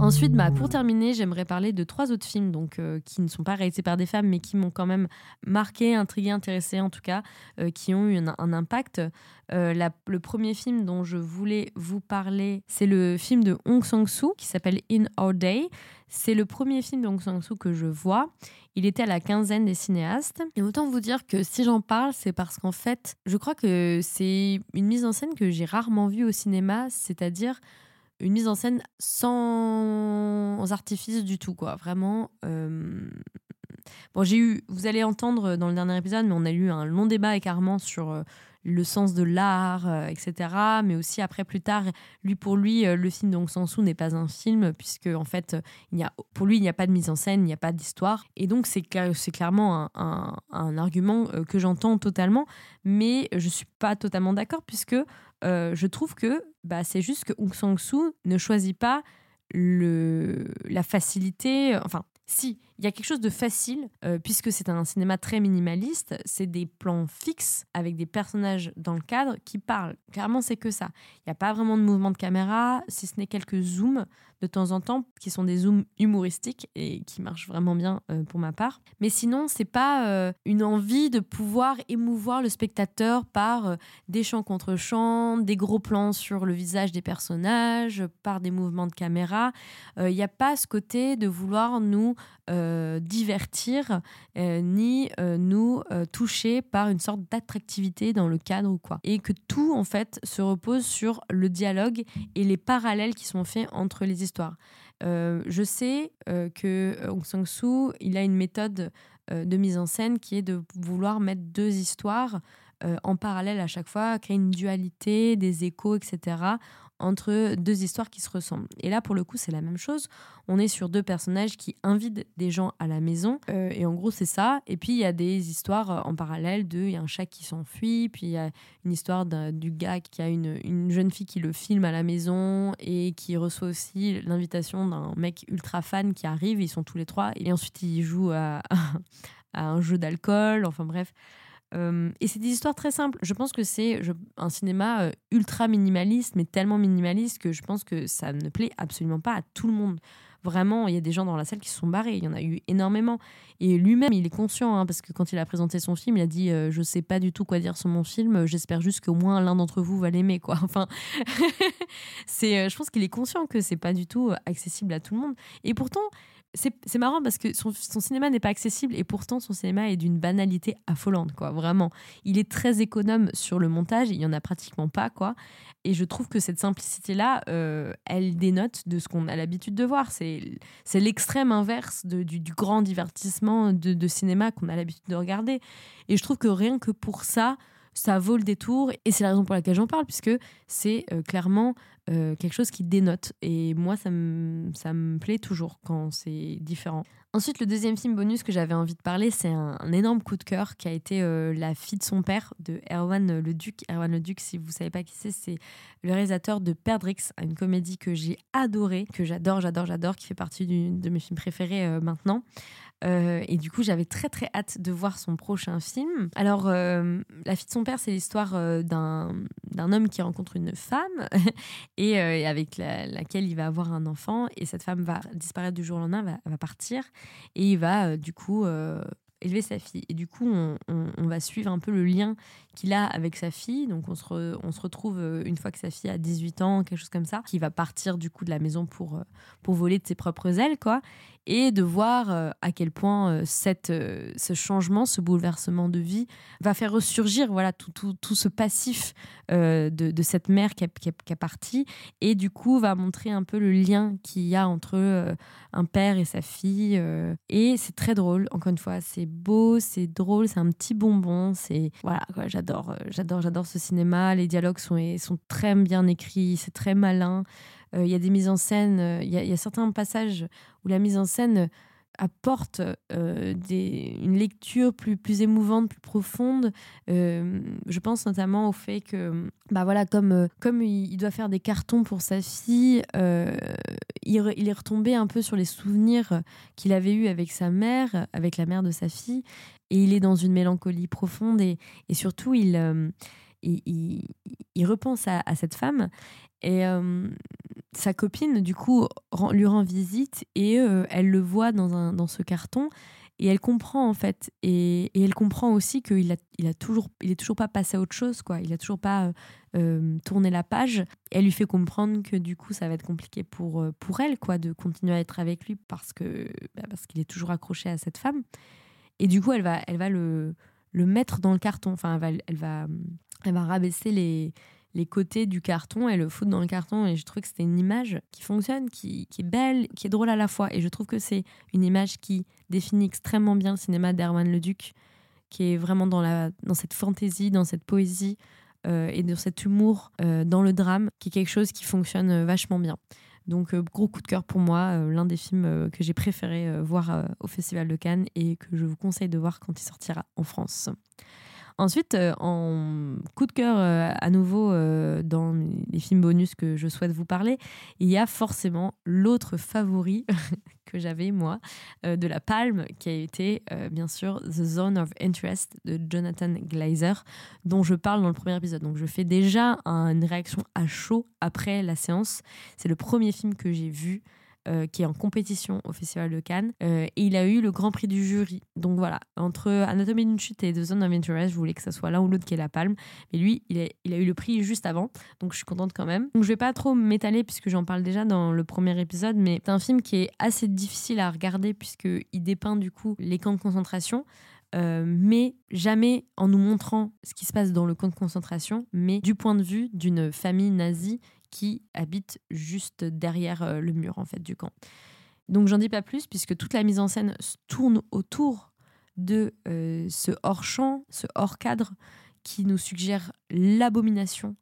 Ensuite, bah, pour terminer, j'aimerais parler de trois autres films donc, euh, qui ne sont pas réalisés par des femmes, mais qui m'ont quand même marqué, intrigué, intéressé en tout cas, euh, qui ont eu un, impact. Euh, le premier film dont je voulais vous parler, c'est le film de Hong Sang-soo qui s'appelle In Our Day. C'est le premier film de Hong Sang-soo que je vois. Il était à la quinzaine des cinéastes. Et autant vous dire que si j'en parle, c'est parce qu'en fait, je crois que c'est une mise en scène que j'ai rarement vue au cinéma, c'est-à-dire une mise en scène sans artifice du tout, quoi. Vraiment. Euh, bon, j'ai eu, vous allez entendre dans le dernier épisode, mais on a eu un long débat avec Armand sur euh, le sens de l'art, euh, etc. Mais aussi après, plus tard, lui pour lui, le film d'Ong Sang-soo n'est pas un film puisque en fait, il a, pour lui, il n'y a pas de mise en scène, il n'y a pas d'histoire. Et donc c'est c'est clairement un, un, argument que j'entends totalement, mais je suis pas totalement d'accord puisque je trouve que bah, c'est juste que Aung Sang-soo ne choisit pas le, la facilité, enfin si, il y a quelque chose de facile, euh, puisque c'est un cinéma très minimaliste, c'est des plans fixes avec des personnages dans le cadre qui parlent. Clairement, c'est que ça. Il n'y a pas vraiment de mouvement de caméra, si ce n'est quelques zooms de temps en temps, qui sont des zooms humoristiques et qui marchent vraiment bien euh, pour ma part. Mais sinon, c'est pas euh, une envie de pouvoir émouvoir le spectateur par euh, des chants contre chants, des gros plans sur le visage des personnages, par des mouvements de caméra. Il n'y a pas ce côté de vouloir nous divertir ni nous toucher par une sorte d'attractivité dans le cadre ou quoi. Et que tout, en fait, se repose sur le dialogue et les parallèles qui sont faits entre les histoires euh, je sais euh, que Aung San Suu, il a une méthode euh, de mise en scène qui est de vouloir mettre deux histoires en parallèle à chaque fois, créer une dualité, des échos, etc entre deux histoires qui se ressemblent. Et là, pour le coup, c'est la même chose. On est sur deux personnages qui invitent des gens à la maison. Euh, et en gros, c'est ça. Et puis, il y a des histoires euh, en parallèle de... Il y a un chat qui s'enfuit, puis il y a une histoire du gars qui a une, une, jeune fille qui le filme à la maison et qui reçoit aussi l'invitation d'un mec ultra fan qui arrive. Ils sont tous les trois. Et ensuite, ils jouent à, à un jeu d'alcool. Enfin bref. Euh, et c'est des histoires très simples. Je pense que c'est un cinéma euh, ultra minimaliste, mais tellement minimaliste que je pense que ça ne plaît absolument pas à tout le monde. Vraiment, il y a des gens dans la salle qui se sont barrés. Il y en a eu énormément. Et lui-même, il est conscient, hein, parce que quand il a présenté son film, il a dit euh, Je sais pas du tout quoi dire sur mon film. J'espère juste qu'au moins l'un d'entre vous va l'aimer. Enfin, c'est, je pense qu'il est conscient que c'est pas du tout accessible à tout le monde. Et pourtant, c'est marrant parce que son, cinéma n'est pas accessible et pourtant son cinéma est d'une banalité affolante, quoi. Vraiment. Il est très économe sur le montage, il y en a pratiquement pas, quoi. Et je trouve que cette simplicité-là, euh, elle dénote de ce qu'on a l'habitude de voir. C'est l'extrême inverse du, grand divertissement de, de cinéma qu'on a l'habitude de regarder. Et je trouve que rien que pour ça, ça vaut le détour. Et c'est la raison pour laquelle j'en parle, puisque c'est euh, clairement euh, quelque chose qui dénote. Et moi, ça me, plaît toujours quand c'est différent. Ensuite, le deuxième film bonus que j'avais envie de parler, c'est un, énorme coup de cœur qui a été euh, La fille de son père de Erwan Le Duc. Erwan Le Duc, si vous ne savez pas qui c'est, c'est le réalisateur de Perdrix, une comédie que j'ai adorée, que j'adore, j'adore, j'adore, qui fait partie de mes films préférés maintenant. Euh, et du coup, j'avais très très hâte de voir son prochain film. Alors, La fille de son père, c'est l'histoire d'un, d'un homme qui rencontre une femme et, avec laquelle il va avoir un enfant. Et cette femme va disparaître du jour au lendemain, va, partir. Et il va du coup élever sa fille. Et du coup, on, va suivre un peu le lien qu'il a avec sa fille. Donc, on se, on se retrouve une fois que sa fille a 18 ans, quelque chose comme ça, qui va partir du coup de la maison pour, pour voler de ses propres ailes, quoi et de voir euh, à quel point euh, cette, euh, ce changement, ce bouleversement de vie va faire ressurgir voilà, tout, tout, tout ce passif de, de, cette mère qui est, partie et du coup va montrer un peu le lien qu'il y a entre un père et sa fille. et c'est très drôle, encore une fois, c'est beau, c'est drôle, c'est un petit bonbon. C'est voilà, j'adore, j'adore, j'adore ce cinéma. Les dialogues sont, sont très bien écrits, c'est très malin. Il y a des mises en scène, il y, a certains passages où la mise en scène apporte euh, des, une lecture plus, plus émouvante, plus profonde. Euh, je pense notamment au fait que, bah voilà, comme, euh, comme il doit faire des cartons pour sa fille, il, est retombé un peu sur les souvenirs qu'il avait eus avec sa mère, avec la mère de sa fille, et il est dans une mélancolie profonde et, et surtout il, il, repense à, cette femme et sa copine, du coup, lui rend visite et euh, elle le voit dans, un, dans ce carton et elle comprend en fait. Et, et elle comprend aussi qu'il a, il a toujours, il est toujours pas passé à autre chose, quoi. Il a toujours pas euh, euh, tourné la page. elle lui fait comprendre que du coup, ça va être compliqué pour, pour elle, quoi, de continuer à être avec lui parce que bah, parce qu'il est toujours accroché à cette femme. Et du coup, elle va, elle va le, le mettre dans le carton. Enfin, elle va, elle va, elle va rabaisser les les côtés du carton et le foot dans le carton. Et je trouve que c'était une image qui fonctionne, qui, est belle, qui est drôle à la fois. Et je trouve que c'est une image qui définit extrêmement bien le cinéma d'Erwan Leduc, qui est vraiment dans, cette fantaisie, dans cette poésie et dans cet humour dans le drame, qui est quelque chose qui fonctionne vachement bien. Donc gros coup de cœur pour moi, l'un des films que j'ai préféré voir au Festival de Cannes et que je vous conseille de voir quand il sortira en France. Ensuite, euh, en coup de cœur euh, à nouveau euh, dans les films bonus que je souhaite vous parler, il y a forcément l'autre favori que j'avais moi de la Palme, qui a été bien sûr The Zone of Interest de Jonathan Glazer, dont je parle dans le premier épisode. Donc je fais déjà une réaction à chaud après la séance. C'est le premier film que j'ai vu euh, qui est en compétition au Festival de Cannes. Euh, et il a eu le grand prix du jury. Donc voilà, entre Anatomie d'une chute et The Zone of Interest, je voulais que ça soit l'un ou l'autre qui ait la palme. Mais lui, il a, eu le prix juste avant. Donc je suis contente quand même. Donc je vais pas trop m'étaler puisque j'en parle déjà dans le premier épisode. Mais c'est un film qui est assez difficile à regarder puisqu'il dépeint du coup les camps de concentration. Euh, mais jamais en nous montrant ce qui se passe dans le camp de concentration, mais du point de vue d'une famille nazie qui habite juste derrière euh, le mur en fait du camp. Donc j'en dis pas plus puisque toute la mise en scène tourne autour de euh, ce hors-champ, ce hors-cadre qui nous suggère l'abomination,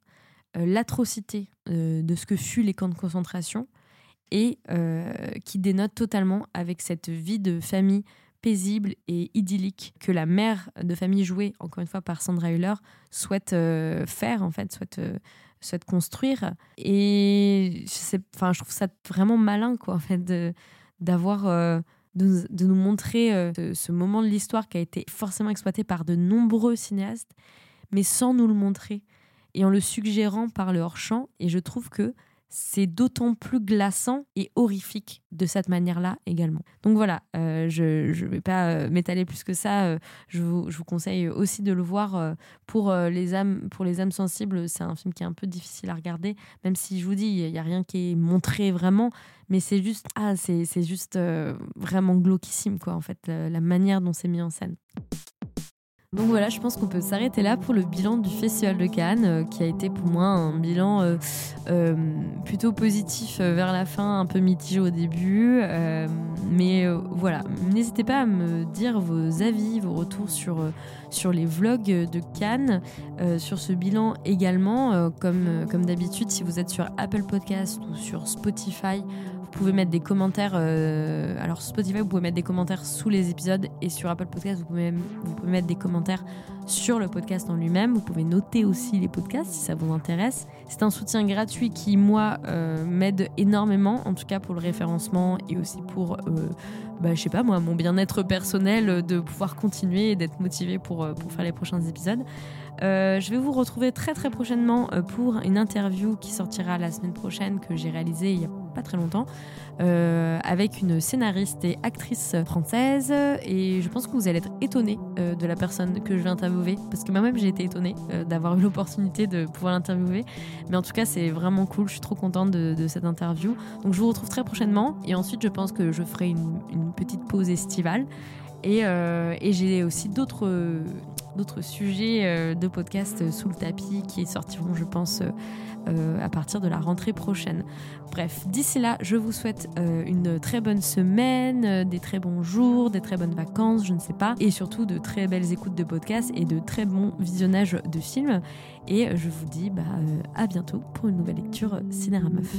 euh, l'atrocité de ce que fut les camps de concentration et qui dénote totalement avec cette vie de famille paisible et idyllique que la mère de famille jouée, encore une fois par Sandra Hüller, souhaite faire, en fait, souhaite souhaite construire. Et enfin, je trouve ça vraiment malin, quoi, en fait, d'avoir. Euh, de, nous montrer euh, ce, moment de l'histoire qui a été forcément exploité par de nombreux cinéastes, mais sans nous le montrer et en le suggérant par le hors-champ. Et je trouve que c'est d'autant plus glaçant et horrifique de cette manière-là également. Donc voilà, euh, je ne vais pas euh, m'étaler plus que ça. Euh, je, vous, je, vous, conseille aussi de le voir pour, les âmes, pour les âmes sensibles. C'est un film qui est un peu difficile à regarder, même si je vous dis, il n'y a rien qui est montré vraiment. Mais c'est juste, ah, c'est juste vraiment glauquissime, quoi, en fait, la manière dont c'est mis en scène. Donc voilà, je pense qu'on peut s'arrêter là pour le bilan du Festival de Cannes, euh, qui a été pour moi un bilan euh, euh, plutôt positif vers la fin, un peu mitigé au début. mais voilà, n'hésitez pas à me dire vos avis, vos retours sur, les vlogs de Cannes, sur ce bilan également. comme comme d'habitude, si vous êtes sur Apple Podcast ou sur Spotify, vous pouvez mettre des commentaires. Euh, alors, Spotify, vous pouvez mettre des commentaires sous les épisodes et sur Apple Podcast, vous pouvez, mettre des commentaires sur le podcast en lui-même. Vous pouvez noter aussi les podcasts si ça vous intéresse. C'est un soutien gratuit qui, moi, euh, m'aide énormément, en tout cas pour le référencement et aussi pour, euh, bah, je sais pas moi, mon bien-être personnel de pouvoir continuer et d'être motivé pour, pour faire les prochains épisodes. Je vais vous retrouver très très prochainement pour une interview qui sortira la semaine prochaine que j'ai réalisée il y a pas très longtemps, euh, avec une scénariste et actrice française. Et je pense que vous allez être étonné euh, de la personne que je vais interviewer, parce que moi-même j'ai été étonnée euh, d'avoir eu l'opportunité de pouvoir l'interviewer. Mais en tout cas, c'est vraiment cool. Je suis trop contente de, cette interview. Donc je vous retrouve très prochainement. Et ensuite, je pense que je ferai une, petite pause estivale. Et, et j'ai aussi d'autres d'autres sujets de podcast sous le tapis qui sortiront, je pense, euh, à partir de la rentrée prochaine. Bref, d'ici là, je vous souhaite euh, une très bonne semaine, euh, des très bons jours, des très bonnes vacances, je ne sais pas, et surtout de très belles écoutes de podcasts et de très bons visionnages de films. Et je vous dis bah, à bientôt pour une nouvelle lecture Cinéra Meuf.